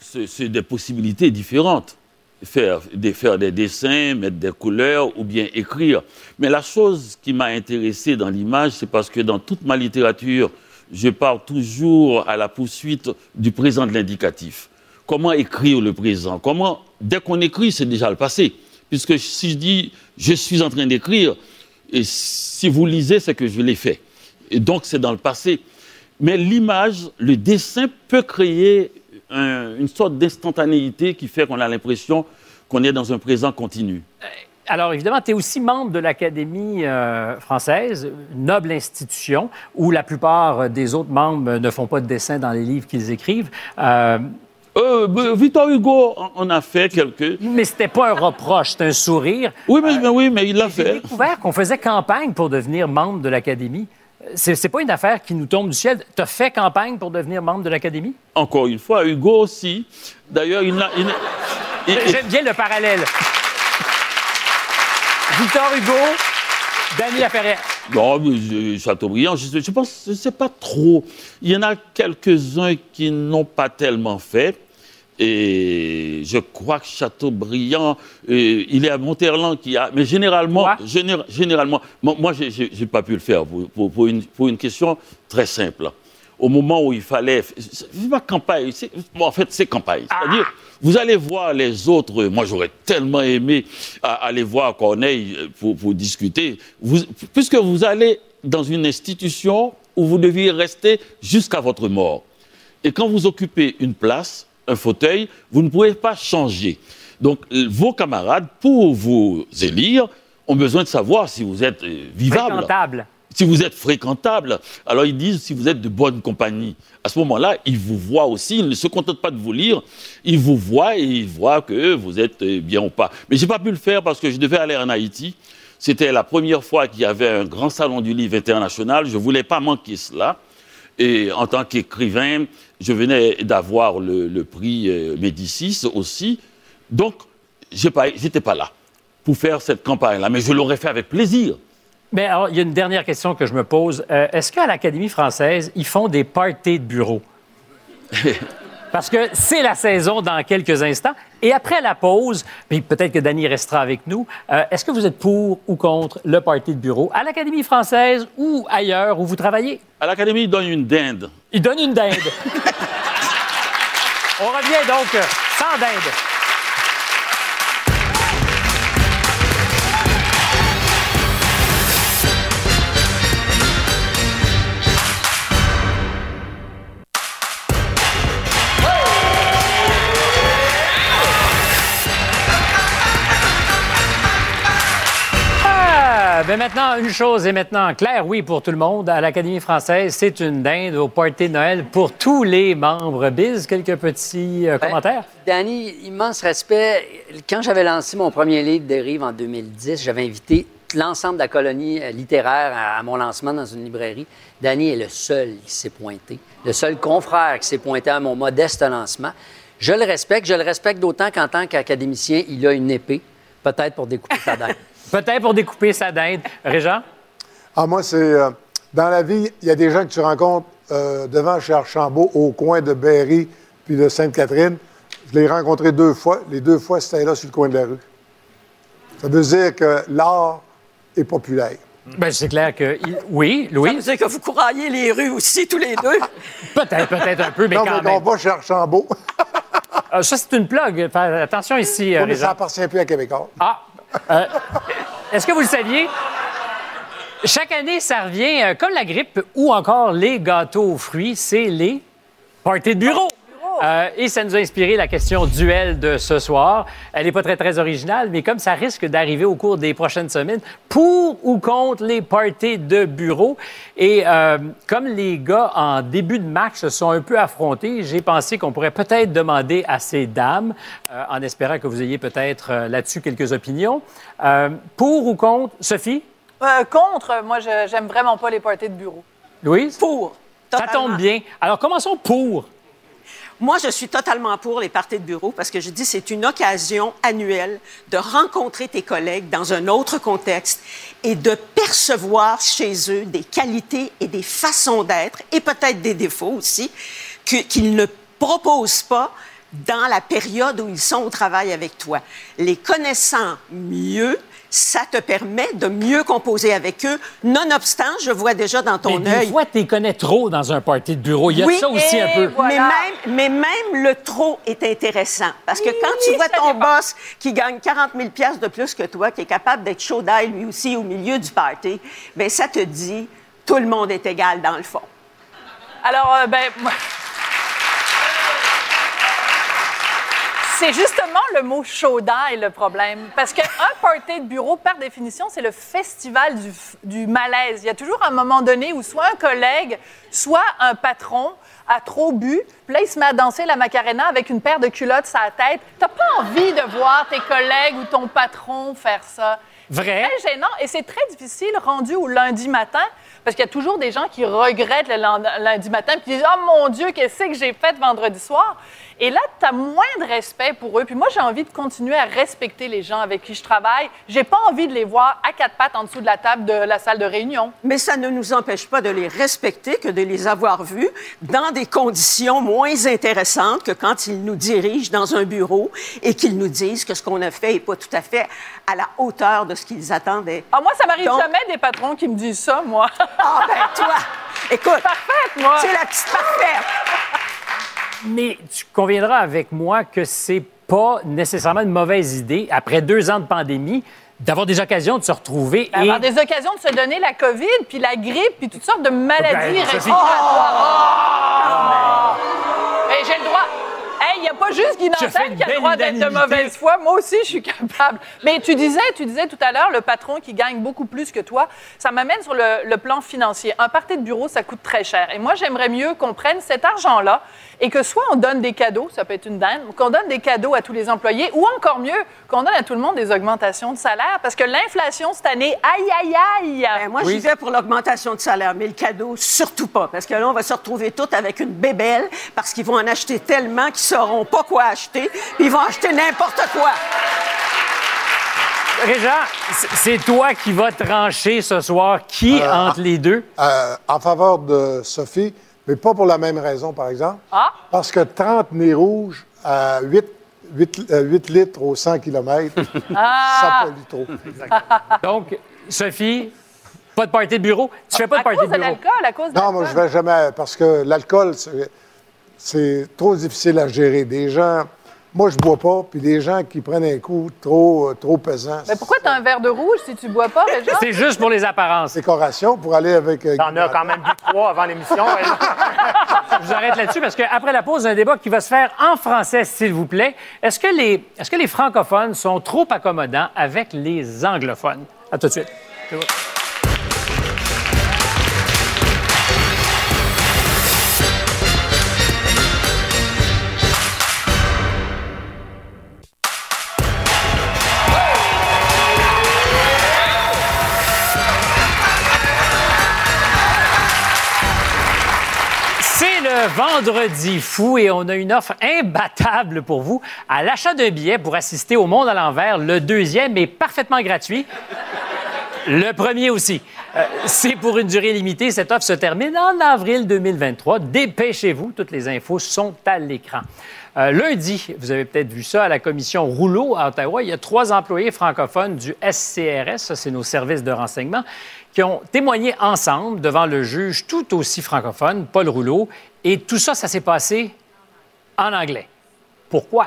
O: c'est des possibilités différentes. Faire des, faire des dessins, mettre des couleurs ou bien écrire. Mais la chose qui m'a intéressé dans l'image, c'est parce que dans toute ma littérature, je pars toujours à la poursuite du présent de l'indicatif. Comment écrire le présent? Comment, dès qu'on écrit, c'est déjà le passé. Puisque si je dis je suis en train d'écrire, et si vous lisez, c'est que je l'ai fait. Et donc c'est dans le passé. Mais l'image, le dessin peut créer un- une sorte d'instantanéité qui fait qu'on a l'impression qu'on est dans un présent continu.
B: Alors, évidemment, tu es aussi membre de l'Académie euh, française, noble institution, où la plupart des autres membres ne font pas de dessin dans les livres qu'ils écrivent. Euh,
O: Euh, Victor Hugo en- a fait quelques.
B: mais c'était pas un reproche, c'était un sourire.
O: Oui, mais, mais oui, mais il l'a
B: J'ai
O: fait.
B: découvert qu'on faisait campagne pour devenir membre de l'Académie. C'est, pas une affaire qui nous tombe du ciel. Tu as fait campagne pour devenir membre de l'Académie?
O: Encore une fois, Hugo aussi. D'ailleurs, il il il-
B: J'aime bien le parallèle. Victor Hugo, Danny Laferrière.
O: Non, mais je- Chateaubriand, je, je pense, je sais pas trop. Il y en a quelques-uns qui n'ont pas tellement fait. Et je crois que Chateaubriand, euh, il est à Monterland qui a. Mais généralement, généra- généralement, moi, moi, j'ai- pas pu le faire pour, pour- pour une, pour une question très simple. Au moment où il fallait. C'est pas campagne. bon, en fait, c'est campagne. C'est-à-dire, vous allez voir les autres. Moi, j'aurais tellement aimé aller voir Corneille euh, pour, pour discuter. Vous- puisque vous allez dans une institution où vous deviez rester jusqu'à votre mort. Et quand vous occupez une place, un fauteuil, vous ne pouvez pas changer. Donc, vos camarades, pour vous élire, ont besoin de savoir si vous êtes euh, vivable.
B: Fréquentable.
O: Si vous êtes fréquentable. Alors, ils disent si vous êtes de bonne compagnie. À ce moment-là, ils vous voient aussi. Ils ne se contentent pas de vous lire. Ils vous voient et ils voient que vous êtes euh, bien ou pas. Mais j'ai pas pu le faire parce que je devais aller en Haïti. C'était la première fois qu'il y avait un grand salon du livre international. Je voulais pas manquer cela. Et en tant qu'écrivain, je venais d'avoir le, le prix euh, Médicis aussi. Donc, je n'étais pas là pour faire cette campagne-là, mais je l'aurais fait avec plaisir.
B: Mais alors, il y a une dernière question que je me pose. Euh, Est-ce qu'à l'Académie française, ils font des parties de bureau? Parce que c'est la saison dans quelques instants. Et après la pause, puis peut-être que Danny restera avec nous, euh, est-ce que vous êtes pour ou contre le party de bureau à l'Académie française ou ailleurs où vous travaillez?
O: À l'Académie, ils donnent une dinde.
B: Ils donnent une dinde. On revient donc euh, sans dinde. Ah, ben maintenant, une chose est maintenant claire, oui, pour tout le monde. À l'Académie française, c'est une dinde au party de Noël pour tous les membres. Biz, quelques petits euh, commentaires?
D: Danny, immense respect. Quand j'avais lancé mon premier livre Dérive en 2010, j'avais invité l'ensemble de la colonie euh, littéraire à, à mon lancement dans une librairie. Danny est le seul qui s'est pointé, le seul confrère qui s'est pointé à mon modeste lancement. Je le respecte. Je le respecte d'autant qu'en tant qu'académicien, il a une épée, peut-être pour découper sa dinde.
B: Peut-être pour découper sa dinde. Régent?
C: Ah, moi, c'est. euh, dans la vie, il y a des gens que tu rencontres euh, devant chez Archambault, au coin de Berry puis de Sainte-Catherine. Je l'ai rencontré deux fois. Les deux fois, c'était là sur le coin de la rue. Ça veut dire que l'art est populaire.
B: Ben, c'est clair que. Oui, Louis?
M: Ça veut dire que vous couraillez les rues aussi, tous les deux.
B: Peut-être, peut-être un peu, mais
C: non,
B: quand
C: mais on
B: même.
C: va chez Archambault.
B: Ah, ça, c'est une plug. Fais attention ici,
C: Oui, mais
B: Régent.
C: ça appartient plus à Québécois.
B: Ah! Euh, Est-ce que vous le saviez? Chaque année, ça revient, euh, comme la grippe ou encore les gâteaux aux fruits, c'est les parties de bureau. Euh, et ça nous a inspiré la question duel de ce soir. Elle n'est pas très, très originale, mais comme ça risque d'arriver au cours des prochaines semaines, pour ou contre les parties de bureau. Et euh, comme les gars, en début de match, se sont un peu affrontés, j'ai pensé qu'on pourrait peut-être demander à ces dames, euh, en espérant que vous ayez peut-être là-dessus quelques opinions. Pour ou contre, Sophie?
J: Contre, moi, je- j'aime vraiment pas les parties de bureau.
B: Louise?
M: Pour.
B: Ça tombe bien. Alors, commençons pour.
M: Moi, je suis totalement pour les parties de bureau parce que je dis c'est une occasion annuelle de rencontrer tes collègues dans un autre contexte et de percevoir chez eux des qualités et des façons d'être et peut-être des défauts aussi qu'ils ne proposent pas dans la période où ils sont au travail avec toi. Les connaissant mieux, ça te permet de mieux composer avec eux. Nonobstant, je vois déjà dans ton
B: Mais
M: œil
B: des fois, tu les connais trop dans un party de bureau. Il y a
M: oui,
B: ça aussi un peu.
M: Mais, même, mais même le trop est intéressant. Parce que quand tu vois ton boss qui gagne 40 000 piastres de plus que toi, qui est capable d'être chaud d'ail lui aussi au milieu du party, bien, ça te dit tout le monde est égal dans le fond.
J: Alors, euh, ben, C'est justement le mot chaudin le problème. Parce qu'un party de bureau, par définition, c'est le festival du, malaise. Il y a toujours un moment donné où soit un collègue, soit un patron a trop bu, puis là, il se met à danser la macarena avec une paire de culottes sur la tête. T'as pas envie de voir tes collègues ou ton patron faire ça.
B: Vrai?
J: C'est très gênant et c'est très difficile rendu au lundi matin parce qu'il y a toujours des gens qui regrettent le lundi matin puis qui disent Oh mon Dieu, qu'est-ce que j'ai fait vendredi soir? Et là, tu as moins de respect pour eux. Puis moi, j'ai envie de continuer à respecter les gens avec qui je travaille. J'ai pas envie de les voir à quatre pattes en dessous de la table de la salle de réunion.
M: Mais ça ne nous empêche pas de les respecter que de les avoir vus dans des conditions moins intéressantes que quand ils nous dirigent dans un bureau et qu'ils nous disent que ce qu'on a fait n'est pas tout à fait à la hauteur de ce qu'ils attendaient.
J: Ah, moi, ça m'arrive
M: Donc-
J: jamais des patrons qui me disent ça, moi.
M: Ah, ben toi, écoute.
J: Parfaite, moi.
M: C'est la petite parfaite.
B: Mais tu conviendras avec moi que c'est pas nécessairement une mauvaise idée, après deux ans de pandémie, d'avoir des occasions de se retrouver et...
J: Avoir des occasions de se donner la COVID, puis la grippe, puis toutes sortes de maladies
B: Ben,
J: respiratoires. Oh! Ben, j'ai le droit. Hey, il n'y a pas juste Guy Nantel qui a le droit d'être de mauvaise foi. Moi aussi, je suis capable. Mais tu disais, tu disais tout à l'heure, le patron qui gagne beaucoup plus que toi, ça m'amène sur le, le plan financier. Un party de bureau, ça coûte très cher. Et moi, j'aimerais mieux qu'on prenne cet argent-là et que soit on donne des cadeaux, ça peut être une dinde, ou qu'on donne des cadeaux à tous les employés, ou encore mieux, qu'on donne à tout le monde des augmentations de salaire, parce que l'inflation cette année, aïe, aïe, aïe!
M: Ben, moi, j'y vais pour l'augmentation de salaire, mais le cadeau, surtout pas. Parce que là, on va se retrouver tous avec une bébelle parce qu'ils vont en acheter tellement qu'ils sauront pas quoi acheter, puis ils vont acheter n'importe quoi.
B: Réjean, c'est toi qui vas trancher ce soir. Qui
C: Euh,
B: entre les deux?
C: Euh, en faveur de Sophie, mais pas pour la même raison, par exemple.
J: Ah!
C: Parce que 30 nez rouges à 8, 8, euh, 8 litres au 100 km,
J: Ah!
C: ça pollue trop.
B: Donc, Sophie, pas de party de bureau? Tu fais pas de
J: À
B: party
J: cause
B: de
J: de
B: bureau?
J: l'alcool, à cause de
C: Non, moi, je vais jamais, parce que l'alcool, c'est- c'est trop difficile à gérer. Des gens, moi, je bois pas, puis des gens qui prennent un coup trop, euh, trop pesant.
J: Mais pourquoi tu as un verre de rouge si tu bois pas, Réjean?
B: C'est juste pour les apparences.
C: Décoration pour aller avec. euh,
E: T'en as quand même bu trois avant l'émission.
B: Je vous arrête là-dessus parce qu'après la pause, un débat qui va se faire en français, s'il vous plaît. Est-ce que, les, est-ce que les francophones sont trop accommodants avec les anglophones? À tout de suite. Vendredi fou et on a une offre imbattable pour vous. À l'achat d'un billet pour assister au Monde à l'envers, le deuxième est parfaitement gratuit. Le premier aussi. Euh, c'est pour une durée limitée. Cette offre se termine en avril 2023. Dépêchez-vous. Toutes les infos sont à l'écran. Euh, lundi, vous avez peut-être vu ça à la commission Rouleau à Ottawa. Il y a trois employés francophones du SCRS, ça c'est nos services de renseignement, qui ont témoigné ensemble devant le juge tout aussi francophone, Paul Rouleau. Et tout ça, ça s'est passé en anglais. Pourquoi?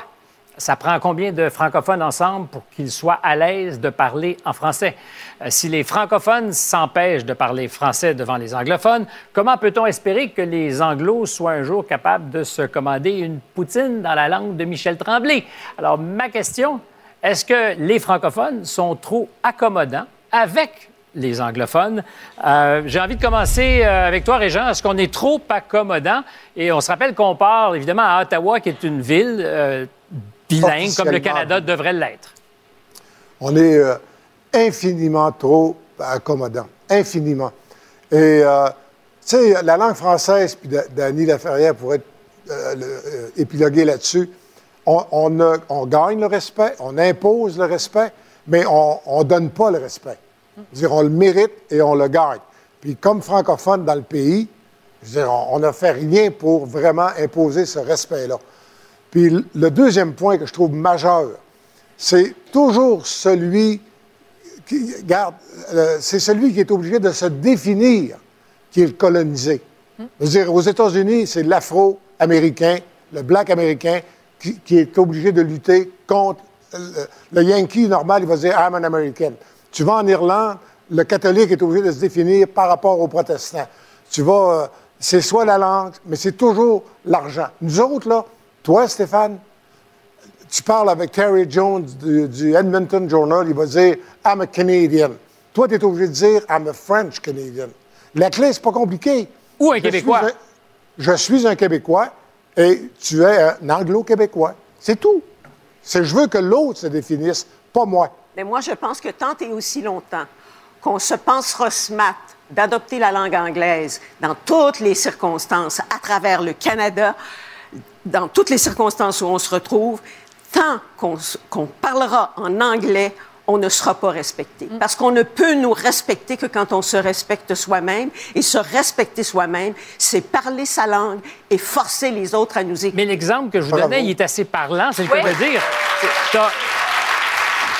B: Ça prend combien de francophones ensemble pour qu'ils soient à l'aise de parler en français? Euh, si les francophones s'empêchent de parler français devant les anglophones, comment peut-on espérer que les anglos soient un jour capables de se commander une poutine dans la langue de Michel Tremblay? Alors, ma question, est-ce que les francophones sont trop accommodants avec les anglophones. Euh, J'ai envie de commencer euh, avec toi, Régent. Est-ce qu'on est trop accommodant? Et on se rappelle qu'on part évidemment à Ottawa, qui est une ville euh, bilingue, comme le. Canada devrait l'être.
C: On est euh, infiniment trop accommodant. Infiniment. Et, tu sais, la langue française, puis Da- Dany Laferrière pourrait le- épiloguer là-dessus, on, on gagne le respect, on impose le respect, mais on ne donne pas le respect. On le mérite et on le gagne. Puis comme francophone dans le pays, on n'a fait rien pour vraiment imposer ce respect-là. Puis le deuxième point que je trouve majeur, c'est toujours celui qui, garde, euh, c'est celui qui est obligé de se définir qui est le colonisé. Je veux dire, aux États-Unis, c'est l'afro-américain, le black américain qui, est obligé de lutter contre le, le Yankee normal, il va dire I'm an American. Tu vas en Irlande, le catholique est obligé de se définir par rapport aux protestants. Tu vas, euh, c'est soit la langue, mais c'est toujours l'argent. Nous autres, là, toi, Stéphane, tu parles avec Terry Jones du, du Edmonton Journal, il va dire I'm a Canadian. Toi, tu es obligé de dire I'm a French Canadian. La clé, c'est pas compliqué.
B: Ou un
C: Je
B: Québécois.
C: suis un- je suis un Québécois et tu es un Anglo-Québécois. C'est tout. C'est je veux que l'autre se définisse, pas moi.
M: Mais moi, je pense que tant et aussi longtemps qu'on se pensera smart d'adopter la langue anglaise dans toutes les circonstances à travers le Canada, dans toutes les circonstances où on se retrouve, tant qu'on parlera en anglais, on ne sera pas respecté. Parce qu'on ne peut nous respecter que quand on se respecte soi-même. Et se respecter soi-même, c'est parler sa langue et forcer les autres à nous écouter.
B: Mais l'exemple que je vous donnais, il est assez parlant. C'est le cas
M: Oui.
B: de dire.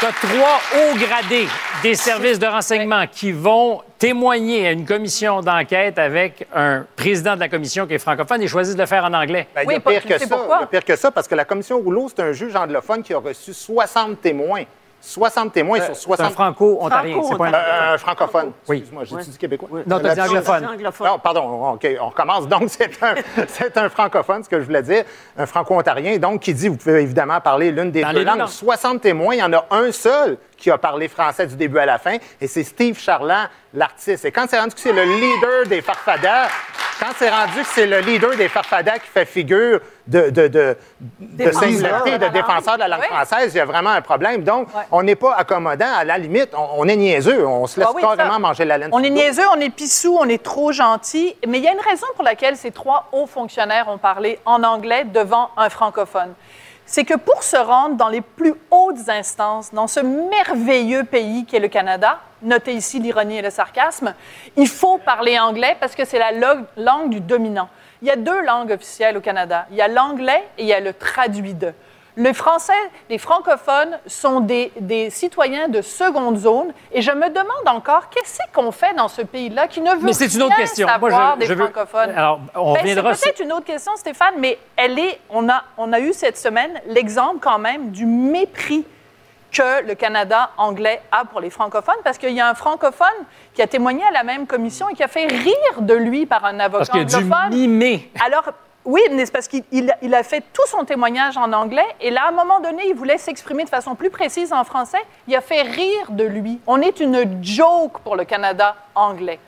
B: T'as as trois hauts gradés des services de renseignement qui vont témoigner à une commission d'enquête avec un président de la commission qui est francophone et choisissent de le faire en anglais.
E: Ben, il y a pire que ça. Il y a pire que ça parce que la commission Rouleau, c'est un juge anglophone qui a reçu 60 témoins. 60 témoins
B: Euh,
E: sur
B: c'est
E: 60.
B: un franco-ontarien, c'est pas un-
E: Euh, un francophone.
B: Oui.
E: Excuse-moi, j'ai dit québécois?
B: Non, t'as dit anglophone.
E: Non, pardon, OK, on recommence. Donc, c'est un, c'est un francophone, ce que je voulais dire, un franco-ontarien, donc, qui dit, vous pouvez évidemment parler l'une des
B: Dans
E: deux
B: les deux
E: langues.
B: langues.
E: 60 témoins, il y en a un seul qui a parlé français du début à la fin, et c'est Steve Charland, l'artiste. Et quand c'est rendu que c'est le leader des farfadars, quand c'est rendu que c'est le leader des farfadars qui fait figure de, de, de, singularité,
M: de
E: défenseur de la langue
M: Oui.
E: française, il y a vraiment un problème. Donc, on n'est pas accommodant. À la limite, on, on est niaiseux. On se laisse
J: Ah oui,
E: carrément
J: ça.
E: manger la laine.
J: On est niaiseux, on est pissou, on est trop gentil. Mais il y a une raison pour laquelle ces trois hauts fonctionnaires ont parlé en anglais devant un francophone. C'est que pour se rendre dans les plus hautes instances, dans ce merveilleux pays qu'est le Canada, notez ici l'ironie et le sarcasme, il faut parler anglais parce que c'est la langue du dominant. Il y a deux langues officielles au Canada. Il y a l'anglais et il y a le traduit de. Les Français, les francophones sont des, des citoyens de seconde zone et je me demande encore qu'est-ce qu'on fait dans ce pays-là qui ne veut
B: Mais c'est une autre question. Moi,
J: savoir
B: je-
J: des
B: je veux-
J: francophones?
B: Alors, on
J: Ben, C'est peut-être une autre question, Stéphane, mais elle est, on, a, on a eu cette semaine l'exemple quand même du mépris que le Canada anglais a pour les francophones, parce qu'il y a un francophone qui a témoigné à la même commission et qui a fait rire de lui par un avocat
B: Parce qu'il a dû
J: anglophone.
B: mimer.
J: Alors, oui, mais c'est parce qu'il il- il a fait tout son témoignage en anglais et là, à un moment donné, il voulait s'exprimer de façon plus précise en français. Il a fait rire de lui. On est une joke pour le Canada anglais.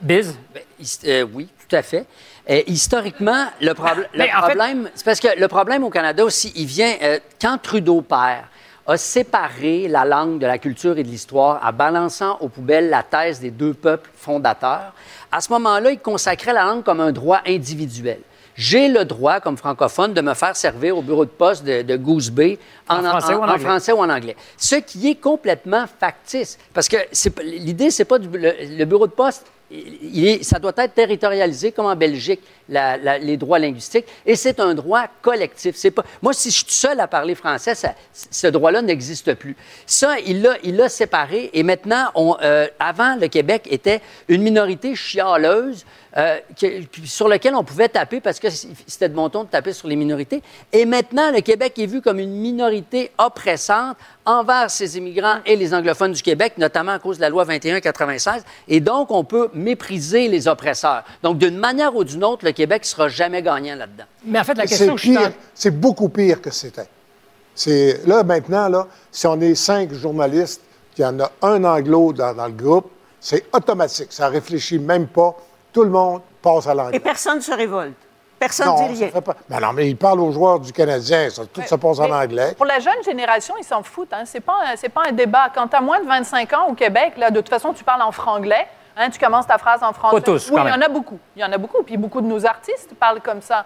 B: Biz?
D: Ben, euh, oui, tout à fait. Euh, historiquement, le, le
B: Mais en fait-
D: problème, c'est parce que le problème au Canada aussi, il vient euh, quand Trudeau père a séparé la langue de la culture et de l'histoire en balançant aux poubelles la thèse des deux peuples fondateurs. À ce moment-là, il consacrait la langue comme un droit individuel. J'ai le droit, comme francophone, de me faire servir au bureau de poste de, de Goose Bay
B: En français ou en anglais?
D: français ou en anglais. Ce qui est complètement factice. Parce que l'idée, c'est pas du- le, le bureau de poste. il est- ça doit être territorialisé comme en Belgique, la- la- les droits linguistiques, et c'est un droit collectif. C'est pas, moi, si je suis seul à parler français, ça- ce droit-là n'existe plus. Ça, il l'a il l'a séparé, et maintenant, on, euh, avant, le Québec était une minorité chialeuse euh, que- sur lequel on pouvait taper parce que c'était de bon ton de taper sur les minorités. Et maintenant, le Québec est vu comme une minorité oppressante envers ces immigrants et les anglophones du Québec, notamment à cause de la loi 2196. Et donc, on peut mépriser les oppresseurs. Donc, d'une manière ou d'une autre, le Québec ne sera jamais gagnant là-dedans.
B: Mais en fait, la
C: C'est
B: question que
C: pire, c'est beaucoup pire que c'était. C'est là maintenant là, si on est cinq journalistes, qu'il y en a un anglo dans, dans le groupe, c'est automatique. Ça réfléchit même pas. Tout le monde passe à
M: Et
C: l'anglais.
M: personne ne se révolte. Personne
C: Non,
M: ne
C: ça
M: dit rien.
C: fait pas- Mais non, mais il parle aux joueurs du Canadien. Ça, tout se passe en anglais.
J: Pour la jeune génération, ils s'en foutent. Hein? C'est pas, un- c'est pas un débat. Quand tu as moins de 25 ans au Québec, là, de toute façon, tu parles en franglais. Hein? Tu commences ta phrase en français.
B: Pas tous,
J: Oui, il y en a beaucoup. Il y en a beaucoup. Puis beaucoup de nos artistes parlent comme ça.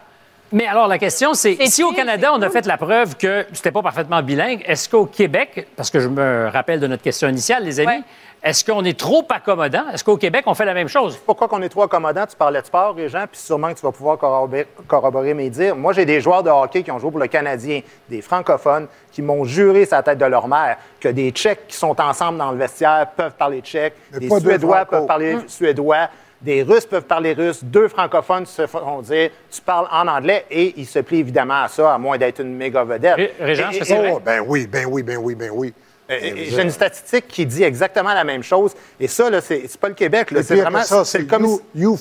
B: Mais alors, la question, c'est si au Canada, on a fait la preuve que c'était pas parfaitement bilingue, est-ce qu'au Québec, parce que je me rappelle de notre question initiale, les amis,
J: Ouais.
B: Est-ce qu'on est trop accommodant? Est-ce qu'au Québec, on fait la même chose?
E: Pourquoi qu'on est trop accommodant? Tu parlais de sport, Régent, puis sûrement que tu vas pouvoir corroborer, corroborer mes dires. Moi, j'ai des joueurs de hockey qui ont joué pour le Canadien, des francophones, qui m'ont juré sa tête de leur mère que des Tchèques qui sont ensemble dans le vestiaire peuvent parler tchèque,
C: Mais
E: des Suédois peuvent parler suédois, des Russes peuvent parler russe, deux francophones se font dire tu parles en anglais et ils se plient évidemment à ça, à moins d'être une méga vedette.
B: Ré- Régent, c'est vrai?
C: Oh, ben oui, ben oui, ben oui, ben oui.
E: J'ai une statistique qui dit exactement la même chose. Et ça, là, c'est pas le Québec, c'est vraiment
C: ça,
E: c'est
C: c'est
E: le commis-
C: you,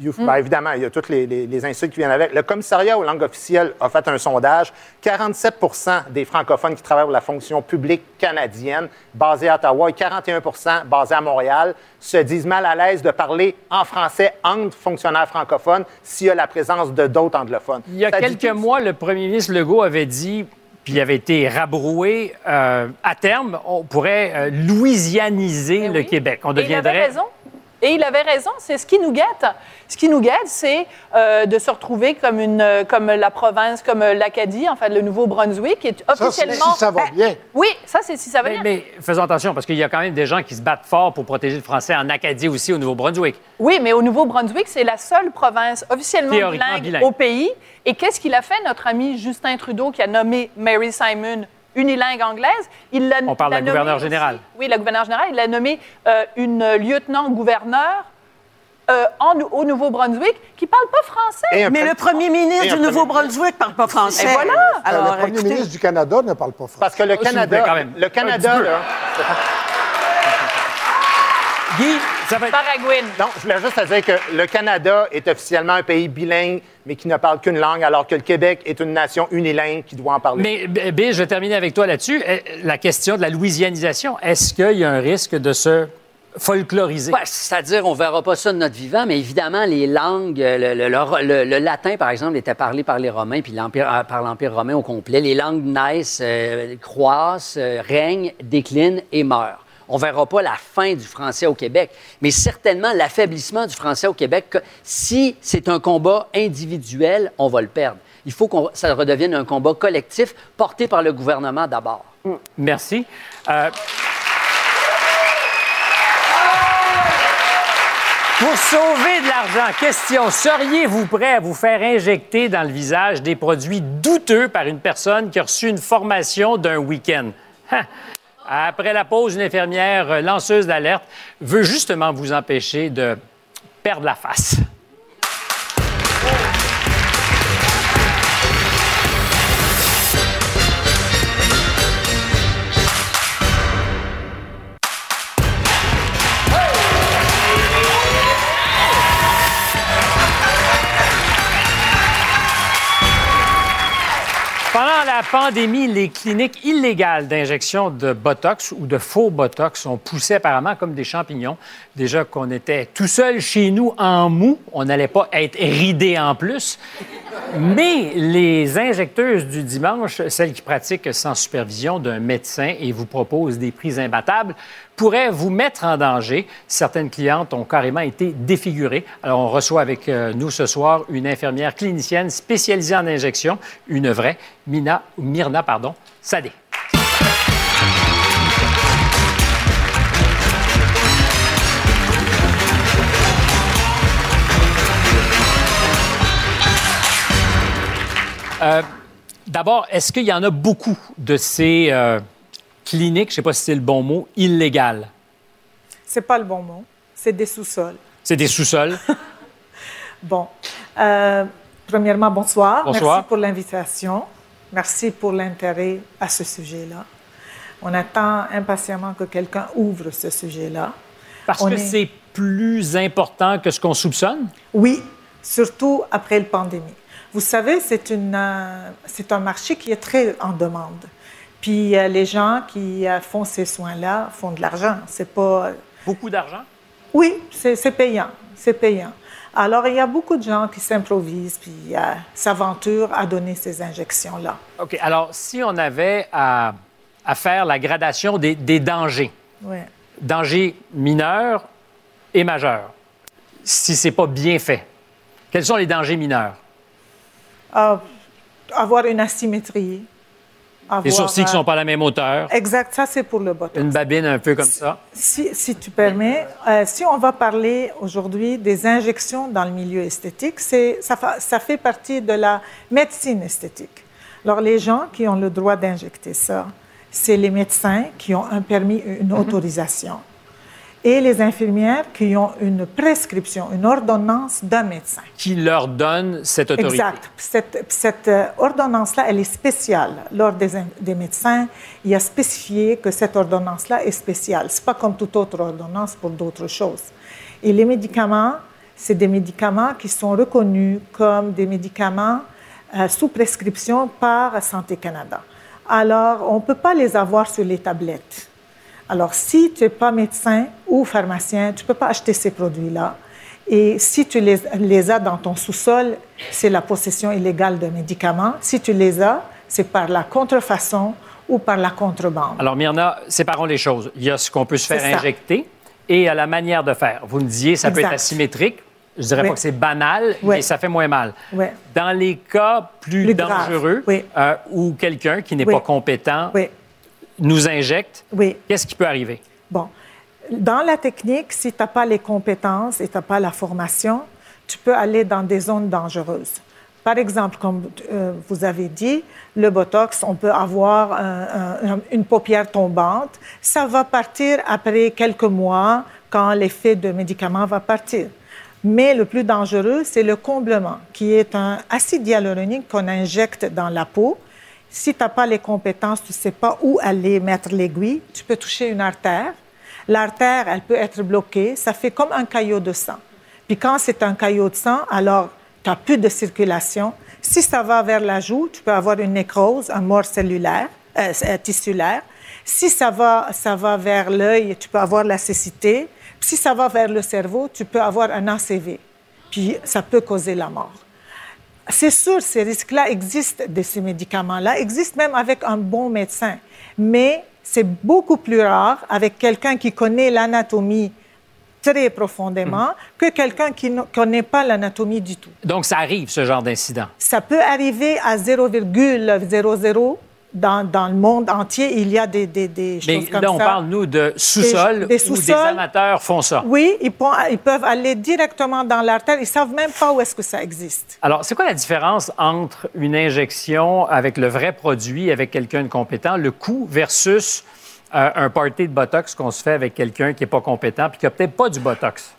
C: you
E: ben, évidemment, il y a toutes les, les- les insultes qui viennent avec. Le commissariat aux langues officielles a fait un sondage. 47% des francophones qui travaillent pour la fonction publique canadienne, basée à Ottawa, et 41% basés à Montréal, se disent mal à l'aise de parler en français entre fonctionnaires francophones s'il y a la présence de d'autres anglophones.
B: Il y a quelques mois, le premier ministre Legault avait dit, puis il avait été rabroué, euh, à terme, on pourrait euh, louisianiser le Québec. On
J: Et il avait
B: deviendrait.
J: raison. Et il avait raison, c'est ce qui nous guette. Ce qui nous guette, c'est euh, de se retrouver comme, une, euh, comme la province, comme l'Acadie, en fait, le Nouveau-Brunswick, qui est
B: c'est
J: officiellement...
B: si ça va
J: Ben,
B: bien.
J: Oui, ça, c'est si ça va
B: Mais,
J: bien.
B: mais faisons attention, parce qu'il y a quand même des gens qui se battent fort pour protéger le français en Acadie aussi, au Nouveau-Brunswick.
J: Oui, mais au Nouveau-Brunswick, c'est la seule province officiellement bilingue,
B: bilingue.
J: au pays. Et qu'est-ce qu'il a fait, notre ami Justin Trudeau, qui a nommé Mary Simon unilingue anglaise? Il l'a
B: On parle
J: l'a
B: d'un gouverneur
J: nommé
B: général.
J: aussi- oui, le gouverneur général. Il l'a nommé euh, une lieutenant-gouverneur euh, en- au Nouveau-Brunswick qui ne parle pas français.
M: Mais le premier ministre du Nouveau-Brunswick ne parle pas français.
J: Et voilà.
M: Alors,
C: le premier
M: écoutez,
C: ministre du Canada ne parle pas français.
E: Parce que le Canada,
C: quand même.
E: le
C: Un
E: Canada,
C: petit peu.
E: là.
B: Guy, ça va être.
J: Paraguay.
E: Non, je voulais juste te dire que le Canada est officiellement un pays bilingue, mais qui ne parle qu'une langue, alors que le Québec est une nation unilingue qui doit en parler.
B: Mais, B- Bill, je vais terminer avec toi là-dessus. Euh, La question de la louisianisation, est-ce qu'il y a un risque de se folkloriser?
D: Ouais, C'est-à-dire, on ne verra pas ça de notre vivant, mais évidemment, les langues, euh, le, le- le- le- le latin, par exemple, était parlé par les Romains, puis l'Empire- euh, par l'Empire romain au complet. Les langues naissent, euh, croissent, euh, règnent, déclinent et meurent. On ne verra pas la fin du français au Québec, mais certainement l'affaiblissement du français au Québec. Si c'est un combat individuel, on va le perdre. Il faut que ça redevienne un combat collectif porté par le gouvernement d'abord.
B: Merci. Euh, Pour sauver de l'argent, question, seriez-vous prêt à vous faire injecter dans le visage des produits douteux par une personne qui a reçu une formation d'un week-end? Après la pause, une infirmière lanceuse d'alerte veut justement vous empêcher de perdre la face. La pandémie, les cliniques illégales d'injection de Botox ou de faux Botox ont poussé apparemment comme des champignons. Déjà qu'on était tout seul chez nous en mou, on n'allait pas être ridé en plus. Mais les injecteuses du dimanche, celles qui pratiquent sans supervision d'un médecin et vous proposent des prix imbattables, pourraient vous mettre en danger. Certaines clientes ont carrément été défigurées. Alors, on reçoit avec euh, nous ce soir une infirmière clinicienne spécialisée en injection, une vraie, Mina, Myrna, pardon, Sadé. Euh, D'abord, est-ce qu'il y en a beaucoup de ces euh, cliniques, je ne sais pas si c'est le bon mot, illégales?
P: C'est pas le bon mot. C'est des sous-sols.
B: C'est des sous-sols.
P: Bon. Euh, premièrement, bonsoir.
B: Bonsoir.
P: Merci pour l'invitation. Merci pour l'intérêt à ce sujet-là. On attend impatiemment que quelqu'un ouvre ce sujet-là.
B: Parce
P: On
B: que
P: est-
B: c'est plus important que ce qu'on soupçonne?
P: Oui, surtout après la pandémie. Vous savez, c'est une, euh, c'est un marché qui est très en demande. Puis euh, les gens qui euh, font ces soins-là font de l'argent. C'est pas.
B: Beaucoup d'argent?
P: Oui, c'est payant. C'est payant. Alors, il y a beaucoup de gens qui s'improvisent puis euh, s'aventurent à donner ces injections-là.
B: OK. Alors, si on avait à, à faire la gradation des, des dangers,
P: Ouais.
B: dangers mineurs et majeurs, si c'est pas bien fait, quels sont les dangers mineurs?
P: Euh, avoir une asymétrie.
B: Les
P: avoir,
B: sourcils qui
P: euh,
B: sont pas à la même hauteur,
P: Exact, ça c'est pour le botox.
B: une babine un peu comme ça.
P: Si, si tu permets, euh, si on va parler aujourd'hui des injections dans le milieu esthétique, c'est, ça, fa- ça fait partie de la médecine esthétique. Alors, les gens qui ont le droit d'injecter ça, c'est les médecins qui ont un permis, une autorisation, et les infirmières qui ont une prescription, une ordonnance d'un médecin.
B: Qui leur donne cette autorité?
P: Exact. Cette, cette, euh, ordonnance-là, elle est spéciale. L'Ordre des, des médecins, il a spécifié que cette ordonnance-là est spéciale. Ce n'est pas comme toute autre ordonnance pour d'autres choses. Et les médicaments, c'est des médicaments qui sont reconnus comme des médicaments euh, sous prescription par Santé Canada. Alors, on ne peut pas les avoir sur les tablettes. Alors, si tu n'es pas médecin ou pharmacien, tu ne peux pas acheter ces produits-là. Et si tu les, les as dans ton sous-sol, c'est la possession illégale de médicaments. Si tu les as, c'est par la contrefaçon ou par la contrebande.
B: Alors, Myrna, séparons les choses. Il y a ce qu'on peut se faire injecter et à la manière de faire. Vous me disiez, ça peut être asymétrique. Je dirais
P: Oui.
B: pas que c'est banal,
P: Oui.
B: mais ça fait moins mal. Dans les cas plus, dangereux, euh, où quelqu'un qui n'est pas compétent
P: Oui.
B: Nous injecte,
P: Oui.
B: qu'est-ce qui peut arriver?
P: Bon, dans la technique, si tu n'as pas les compétences et tu n'as pas la formation, tu peux aller dans des zones dangereuses. Par exemple, comme euh, vous avez dit, le Botox, on peut avoir un- un- une paupière tombante. Ça va partir après quelques mois quand l'effet de médicament va partir. Mais le plus dangereux, c'est le comblement, qui est un acide hyaluronique qu'on injecte dans la peau. Si tu n'as pas les compétences, tu ne sais pas où aller mettre l'aiguille, tu peux toucher une artère. L'artère, elle peut être bloquée. Ça fait comme un caillot de sang. Puis quand c'est un caillot de sang, alors tu n'as plus de circulation. Si ça va vers la joue, tu peux avoir une nécrose, un mort cellulaire, euh, tissulaire. Si ça va, ça va vers l'œil, tu peux avoir la cécité. Si ça va vers le cerveau, tu peux avoir un ACV. Puis ça peut causer la mort. C'est sûr, ces risques-là existent de ces médicaments-là, existent même avec un bon médecin. Mais c'est beaucoup plus rare avec quelqu'un qui connaît l'anatomie très profondément que quelqu'un qui ne connaît pas l'anatomie du tout.
B: Donc, ça arrive, ce genre d'incident.
P: Ça peut arriver à 0,00 dans, dans le monde entier. Il y a des, des, des
B: Mais
P: choses comme
B: là, on
P: ça.
B: parle, nous, de sous-sol
P: Des- des
B: où des amateurs font ça.
P: Oui, ils, ils peuvent aller directement dans l'artère. Ils savent même pas où est-ce que ça existe.
B: Alors, c'est quoi la différence entre une injection avec le vrai produit, avec quelqu'un de compétent, le coût versus euh, un party de Botox qu'on se fait avec quelqu'un qui n'est pas compétent puis qui n'a peut-être pas du Botox?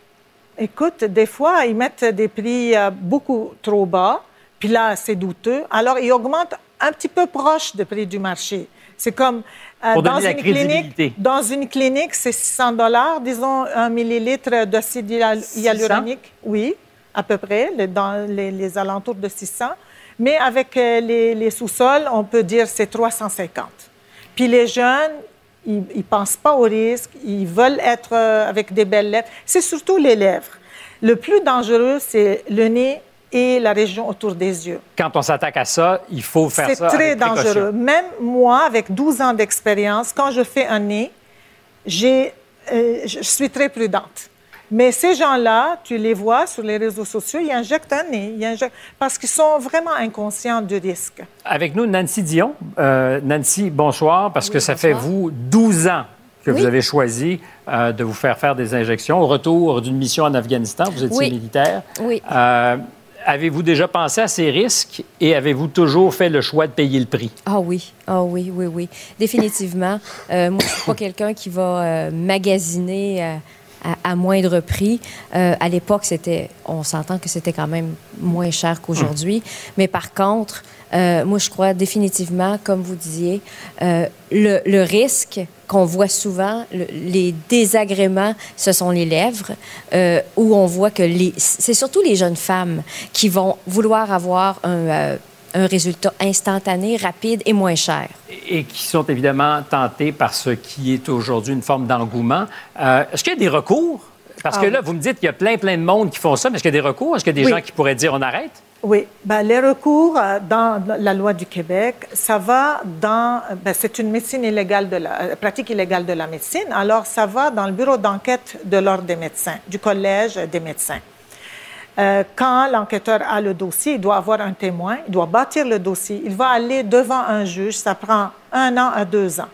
P: Écoute, des fois, ils mettent des prix euh, beaucoup trop bas, puis là, c'est douteux. Alors, ils augmentent un petit peu proche du prix du marché. C'est comme euh,
B: Pour
P: dans
B: la
P: une clinique. Dans une clinique, c'est 600 dollars, disons un millilitre d'acide hyal-
B: 600?
P: hyaluronique. Oui, à peu près, dans les, les alentours de 600. Mais avec euh, les, les sous-sols, on peut dire c'est 350. Puis les jeunes, ils ne pensent pas au risque, ils veulent être euh, avec des belles lèvres. C'est surtout les lèvres. Le plus dangereux, c'est le nez et la région autour des yeux.
B: Quand on s'attaque à ça, il faut faire
P: C'est
B: ça
P: très
B: avec précaution.
P: dangereux. Même moi, avec 12 ans d'expérience, quand je fais un nez, j'ai, euh, je suis très prudente. Mais ces gens-là, tu les vois sur les réseaux sociaux, ils injectent un nez, ils injectent- parce qu'ils sont vraiment inconscients du risque.
B: Avec nous, Nancy Dion. Euh, Nancy, bonsoir, parce que ça fait, vous, 12 ans que vous avez choisi euh, de vous faire faire des injections au retour d'une mission en Afghanistan. Vous étiez
Q: Oui.
B: militaire.
Q: Oui.
B: Avez-vous déjà pensé à ces risques et avez-vous toujours fait le choix de payer le prix?
Q: Ah oui, ah oui, oui, oui. Définitivement. Euh, moi, je suis pas quelqu'un qui va euh, magasiner euh, à, moindre prix. À l'époque, c'était, on s'entend que c'était quand même moins cher qu'aujourd'hui. Mais par contre, euh, moi, je crois définitivement, comme vous disiez, euh, le, le risque qu'on voit souvent, le- les désagréments, ce sont les lèvres, euh, où on voit que les, c'est surtout les jeunes femmes qui vont vouloir avoir un, un résultat instantané, rapide et moins cher.
B: et qui sont évidemment tentés par ce qui est aujourd'hui une forme d'engouement. Euh, est-ce qu'il y a des recours? Parce
P: Ah
B: que
P: oui.
B: là, vous me dites qu'il y a plein, plein de monde qui font ça, mais est-ce qu'il y a des recours? Est-ce qu'il y a des
P: Oui.
B: gens qui pourraient dire on arrête?
P: Oui, ben, les recours euh, dans la loi du Québec, ça va dans. ben, c'est une médecine illégale euh, pratique illégale de la médecine. Alors, ça va dans le bureau d'enquête de l'ordre des médecins, du collège des médecins. Euh, quand l'enquêteur a le dossier, il doit avoir un témoin, il doit bâtir le dossier, il va aller devant un juge, ça prend un an à deux ans.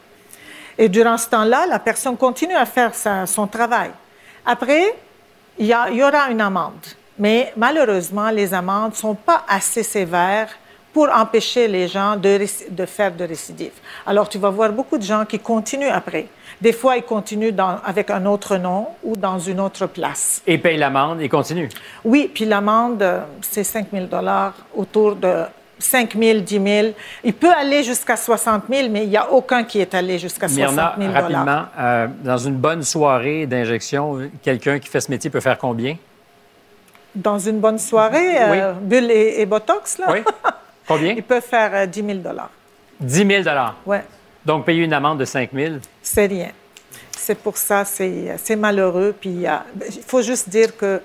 P: Et durant ce temps-là, la personne continue à faire son travail. Après, il y aura une amende. Mais malheureusement, les amendes ne sont pas assez sévères pour empêcher les gens de, faire de récidives. Alors, tu vas voir beaucoup de gens qui continuent après. Des fois, ils continuent dans- avec un autre nom ou dans une autre place.
B: Et paye l'amende et continue.
P: Oui, puis l'amende, euh, c'est 5 000 autour de 5 000, 10 000. Il peut aller jusqu'à 60 000, mais il n'y a aucun qui est allé jusqu'à 60
B: Myrna,
P: 000
B: rapidement, euh, dans une bonne soirée d'injection, quelqu'un qui fait ce métier peut faire combien?
P: Dans une bonne soirée, euh, bulle et, et botox, là,
B: Oui. Combien?
P: ils peuvent faire euh, 10 000
B: 10 000
P: Ouais.
B: Donc, payer une amende de 5 000
P: C'est rien. C'est pour ça, c'est c'est malheureux. Puis euh, il faut juste dire que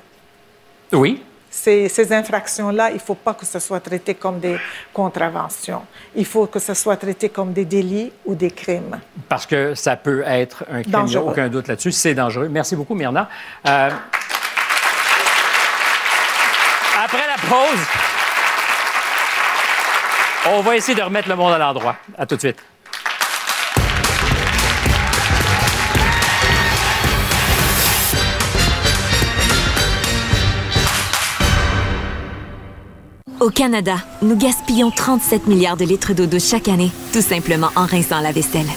B: Oui.
P: ces, ces infractions-là, il ne faut pas que ce soit traité comme des contraventions. Il faut que ce soit traité comme des délits ou des crimes.
B: Parce que ça peut être un crime, il n'y a aucun doute là-dessus. C'est dangereux. Merci beaucoup, Myrna. Euh, Après la pause, on va essayer de remettre le monde à l'endroit. À tout de suite.
L: Au Canada, nous gaspillons 37 milliards de litres d'eau douce chaque année, tout simplement en rinçant la vaisselle.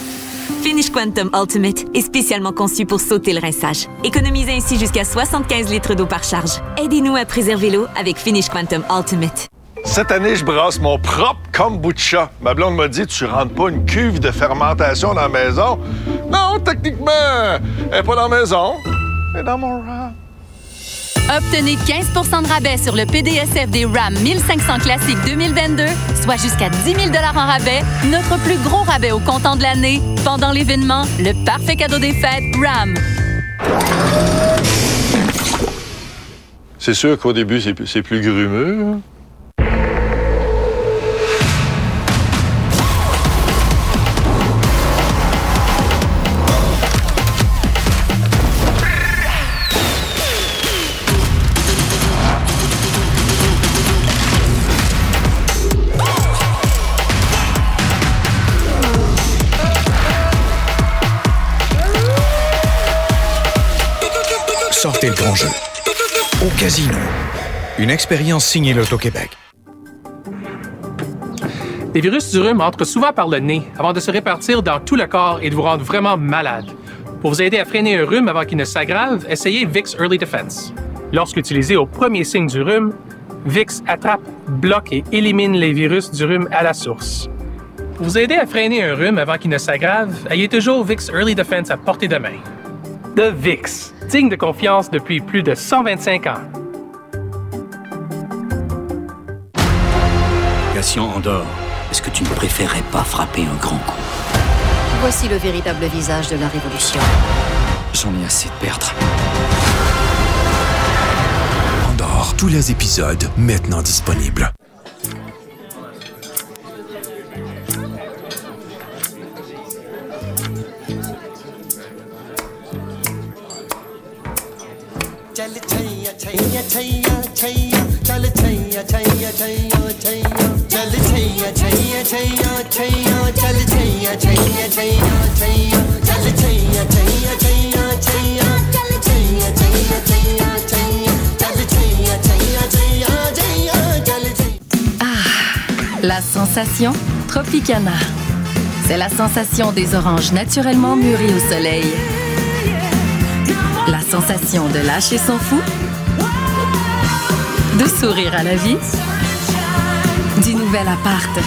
L: Finish Quantum Ultimate est spécialement conçu pour sauter le rinçage. Économisez ainsi jusqu'à 75 litres d'eau par charge. Aidez-nous à préserver l'eau avec Finish Quantum Ultimate.
R: Cette année, je brasse mon propre kombucha. Ma blonde m'a dit, tu rentres pas une cuve de fermentation dans la maison? Non, techniquement, elle n'est pas dans la maison. Elle est dans mon rap.
S: Obtenez 15% de rabais sur le PDSF des RAM 1500 Classique 2022, soit jusqu'à 10 000 en rabais, notre plus gros rabais au comptant de l'année. Pendant l'événement, le parfait cadeau des fêtes RAM.
R: C'est sûr qu'au début, c'est c'est plus grumeux.
T: Sortez le grand jeu. Au casino. Une expérience signée l'Auto-Québec.
U: Les virus du rhume entrent souvent par le nez avant de se répartir dans tout le corps et de vous rendre vraiment malade. Pour vous aider à freiner un rhume avant qu'il ne s'aggrave, essayez Vicks Early Defense. Lorsqu'utilisé au premier signe du rhume, Vicks attrape, bloque et élimine les virus du rhume à la source. Pour vous aider à freiner un rhume avant qu'il ne s'aggrave, ayez toujours Vicks Early Defense à portée de main. De Vicks, digne de confiance depuis plus de 125 ans.
I: Cation Andorre, est-ce que tu ne préférerais pas frapper un grand coup?
V: Voici le véritable visage de la Révolution.
T: J'en ai assez de perdre. Andorre, tous les épisodes maintenant disponibles.
W: Chaiyya छैया चल छैया छैया छैया छैया चल छैया छैया छैया छैया चल छैया छैया छैया छैया चल छैया छैया छैया छैया चल छैया छैया छैया छैया चल
S: La sensation Tropicana. C'est la sensation des oranges naturellement mûries au soleil. La sensation de lâcher son fou. De sourire à la vie. du nouvel appart.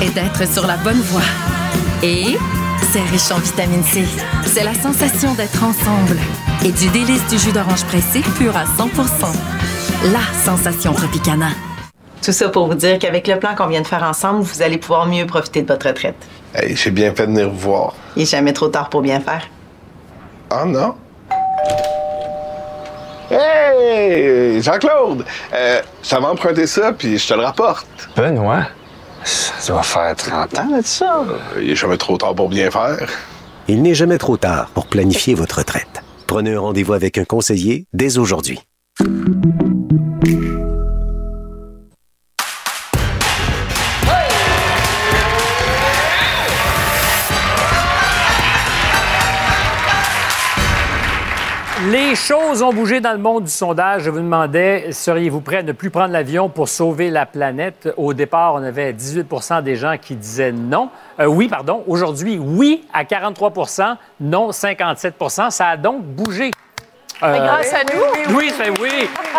S: Et d'être sur la bonne voie. Et c'est riche en vitamine C. C'est la sensation d'être ensemble. Et du délice du jus d'orange pressé pur à 100% La sensation Tropicana.
X: Tout ça pour vous dire qu'avec le plan qu'on vient de faire ensemble, vous allez pouvoir mieux profiter de votre retraite.
R: Hey, j'ai bien fait de venir vous voir.
X: Il n'est jamais trop tard pour bien faire.
R: Ah non? Hey! Jean-Claude! Euh, ça va emprunter ça, puis je te le rapporte.
Y: Benoît? Ça doit faire 30 ans de ça.
R: Il est jamais trop tard pour bien faire.
Z: Il n'est jamais trop tard pour planifier votre retraite. Prenez un rendez-vous avec un conseiller dès aujourd'hui.
B: Les choses ont bougé dans le monde du sondage. Je vous demandais, seriez-vous prêt à ne plus prendre l'avion pour sauver la planète? Au départ, on avait 18% des gens qui disaient non. Euh, oui, pardon. Aujourd'hui, oui à 43% non 57% Ça a donc bougé. Euh,
J: grâce à nous.
B: Louise, ben oui.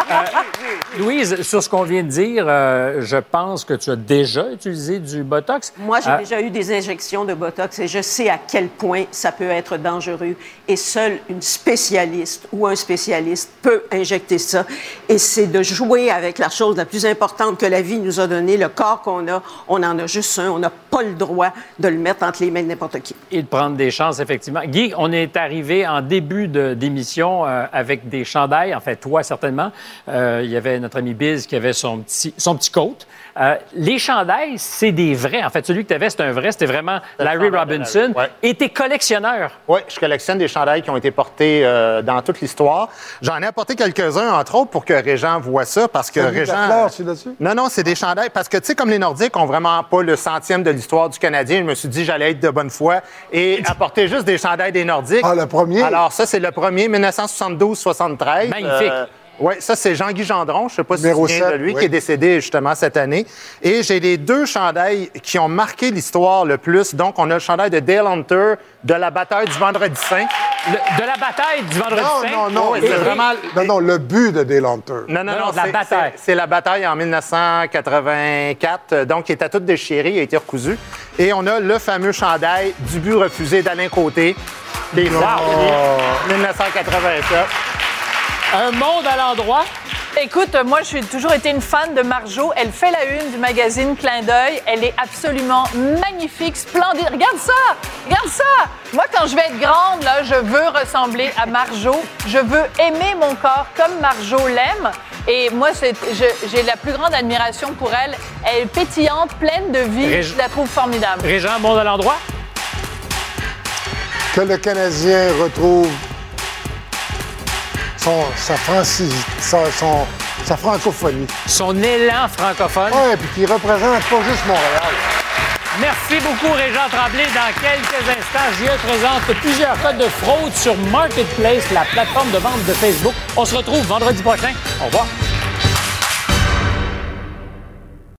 B: Euh, Louise, sur ce qu'on vient de dire, euh, je pense que tu as déjà utilisé du Botox.
M: Moi, j'ai
B: Euh,
M: déjà eu des injections de Botox et je sais à quel point ça peut être dangereux. Et seule une spécialiste ou un spécialiste peut injecter ça. Et c'est de jouer avec la chose la plus importante que la vie nous a donnée, le corps qu'on a. On en a juste un. On n'a le droit de le mettre entre les mains de n'importe qui.
B: Et de prendre des chances, effectivement. Guy, on est arrivé en début d'émission euh, avec des chandails, en fait, toi certainement. Euh, il y avait notre ami Biz qui avait son petit, son petit coat. Euh, les chandails, c'est des vrais. En fait, celui que tu avais, c'était un vrai. C'était vraiment Larry Robinson. Et t'es collectionneur.
E: Oui, je collectionne des chandails qui ont été portés euh, dans toute l'histoire. J'en ai apporté quelques-uns, entre autres, pour que Régent voit ça, parce que Régent...
C: c'est là-dessus?
E: Non, non, c'est des chandails. Parce que, tu sais, comme les Nordiques ont vraiment pas le centième de l'histoire du Canadien, je me suis dit j'allais être de bonne foi et apporter juste des chandails des Nordiques.
C: Ah, le premier?
E: Alors, ça, c'est le premier, 1972-73.
B: Magnifique.
E: Oui, ça, c'est Jean-Guy Gendron. Je sais pas si tu te
C: Numéro
E: souviens de lui,
C: oui.
E: qui est décédé justement cette année. Et j'ai les deux chandails qui ont marqué l'histoire le plus. Donc, on a le chandail de Dale Hunter de la bataille du Vendredi Saint.
B: Le- de la bataille du Vendredi
C: Non,
B: Saint?
C: non, non.
E: C'est vraiment-
C: Non, non, le but de Dale Hunter.
E: Non, non,
B: Non,
E: non,
B: la
E: c'est-
B: bataille.
E: c'est- la bataille en 1984. euh, Donc, il était tout déchiré, il a été recousu. Et on a le fameux chandail du but refusé d'Alain Côté. Des 1987.
B: Un monde à l'endroit.
J: Écoute, moi, j'ai toujours été une fan de Marjo. Elle fait la une du magazine Clin d'œil. Elle est absolument magnifique, splendide. Regarde ça! Regarde ça! Moi, quand je vais être grande, là, je veux ressembler à Marjo. Je veux aimer mon corps comme Marjo l'aime. Et moi, j'ai la plus grande admiration pour elle. Elle est pétillante, pleine de vie.
B: Rég-
J: Je la trouve formidable.
B: Régent, monde à l'endroit.
C: Que le Canadien retrouve son, sa, franci- sa- son- sa francophonie.
B: Son élan francophone.
C: Oui, puis qu'il représente pas juste Montréal.
B: Merci beaucoup, Régent Tremblay. Dans quelques instants, je présente plusieurs cas de fraude sur Marketplace, la plateforme de vente de Facebook. On se retrouve vendredi prochain. Au revoir.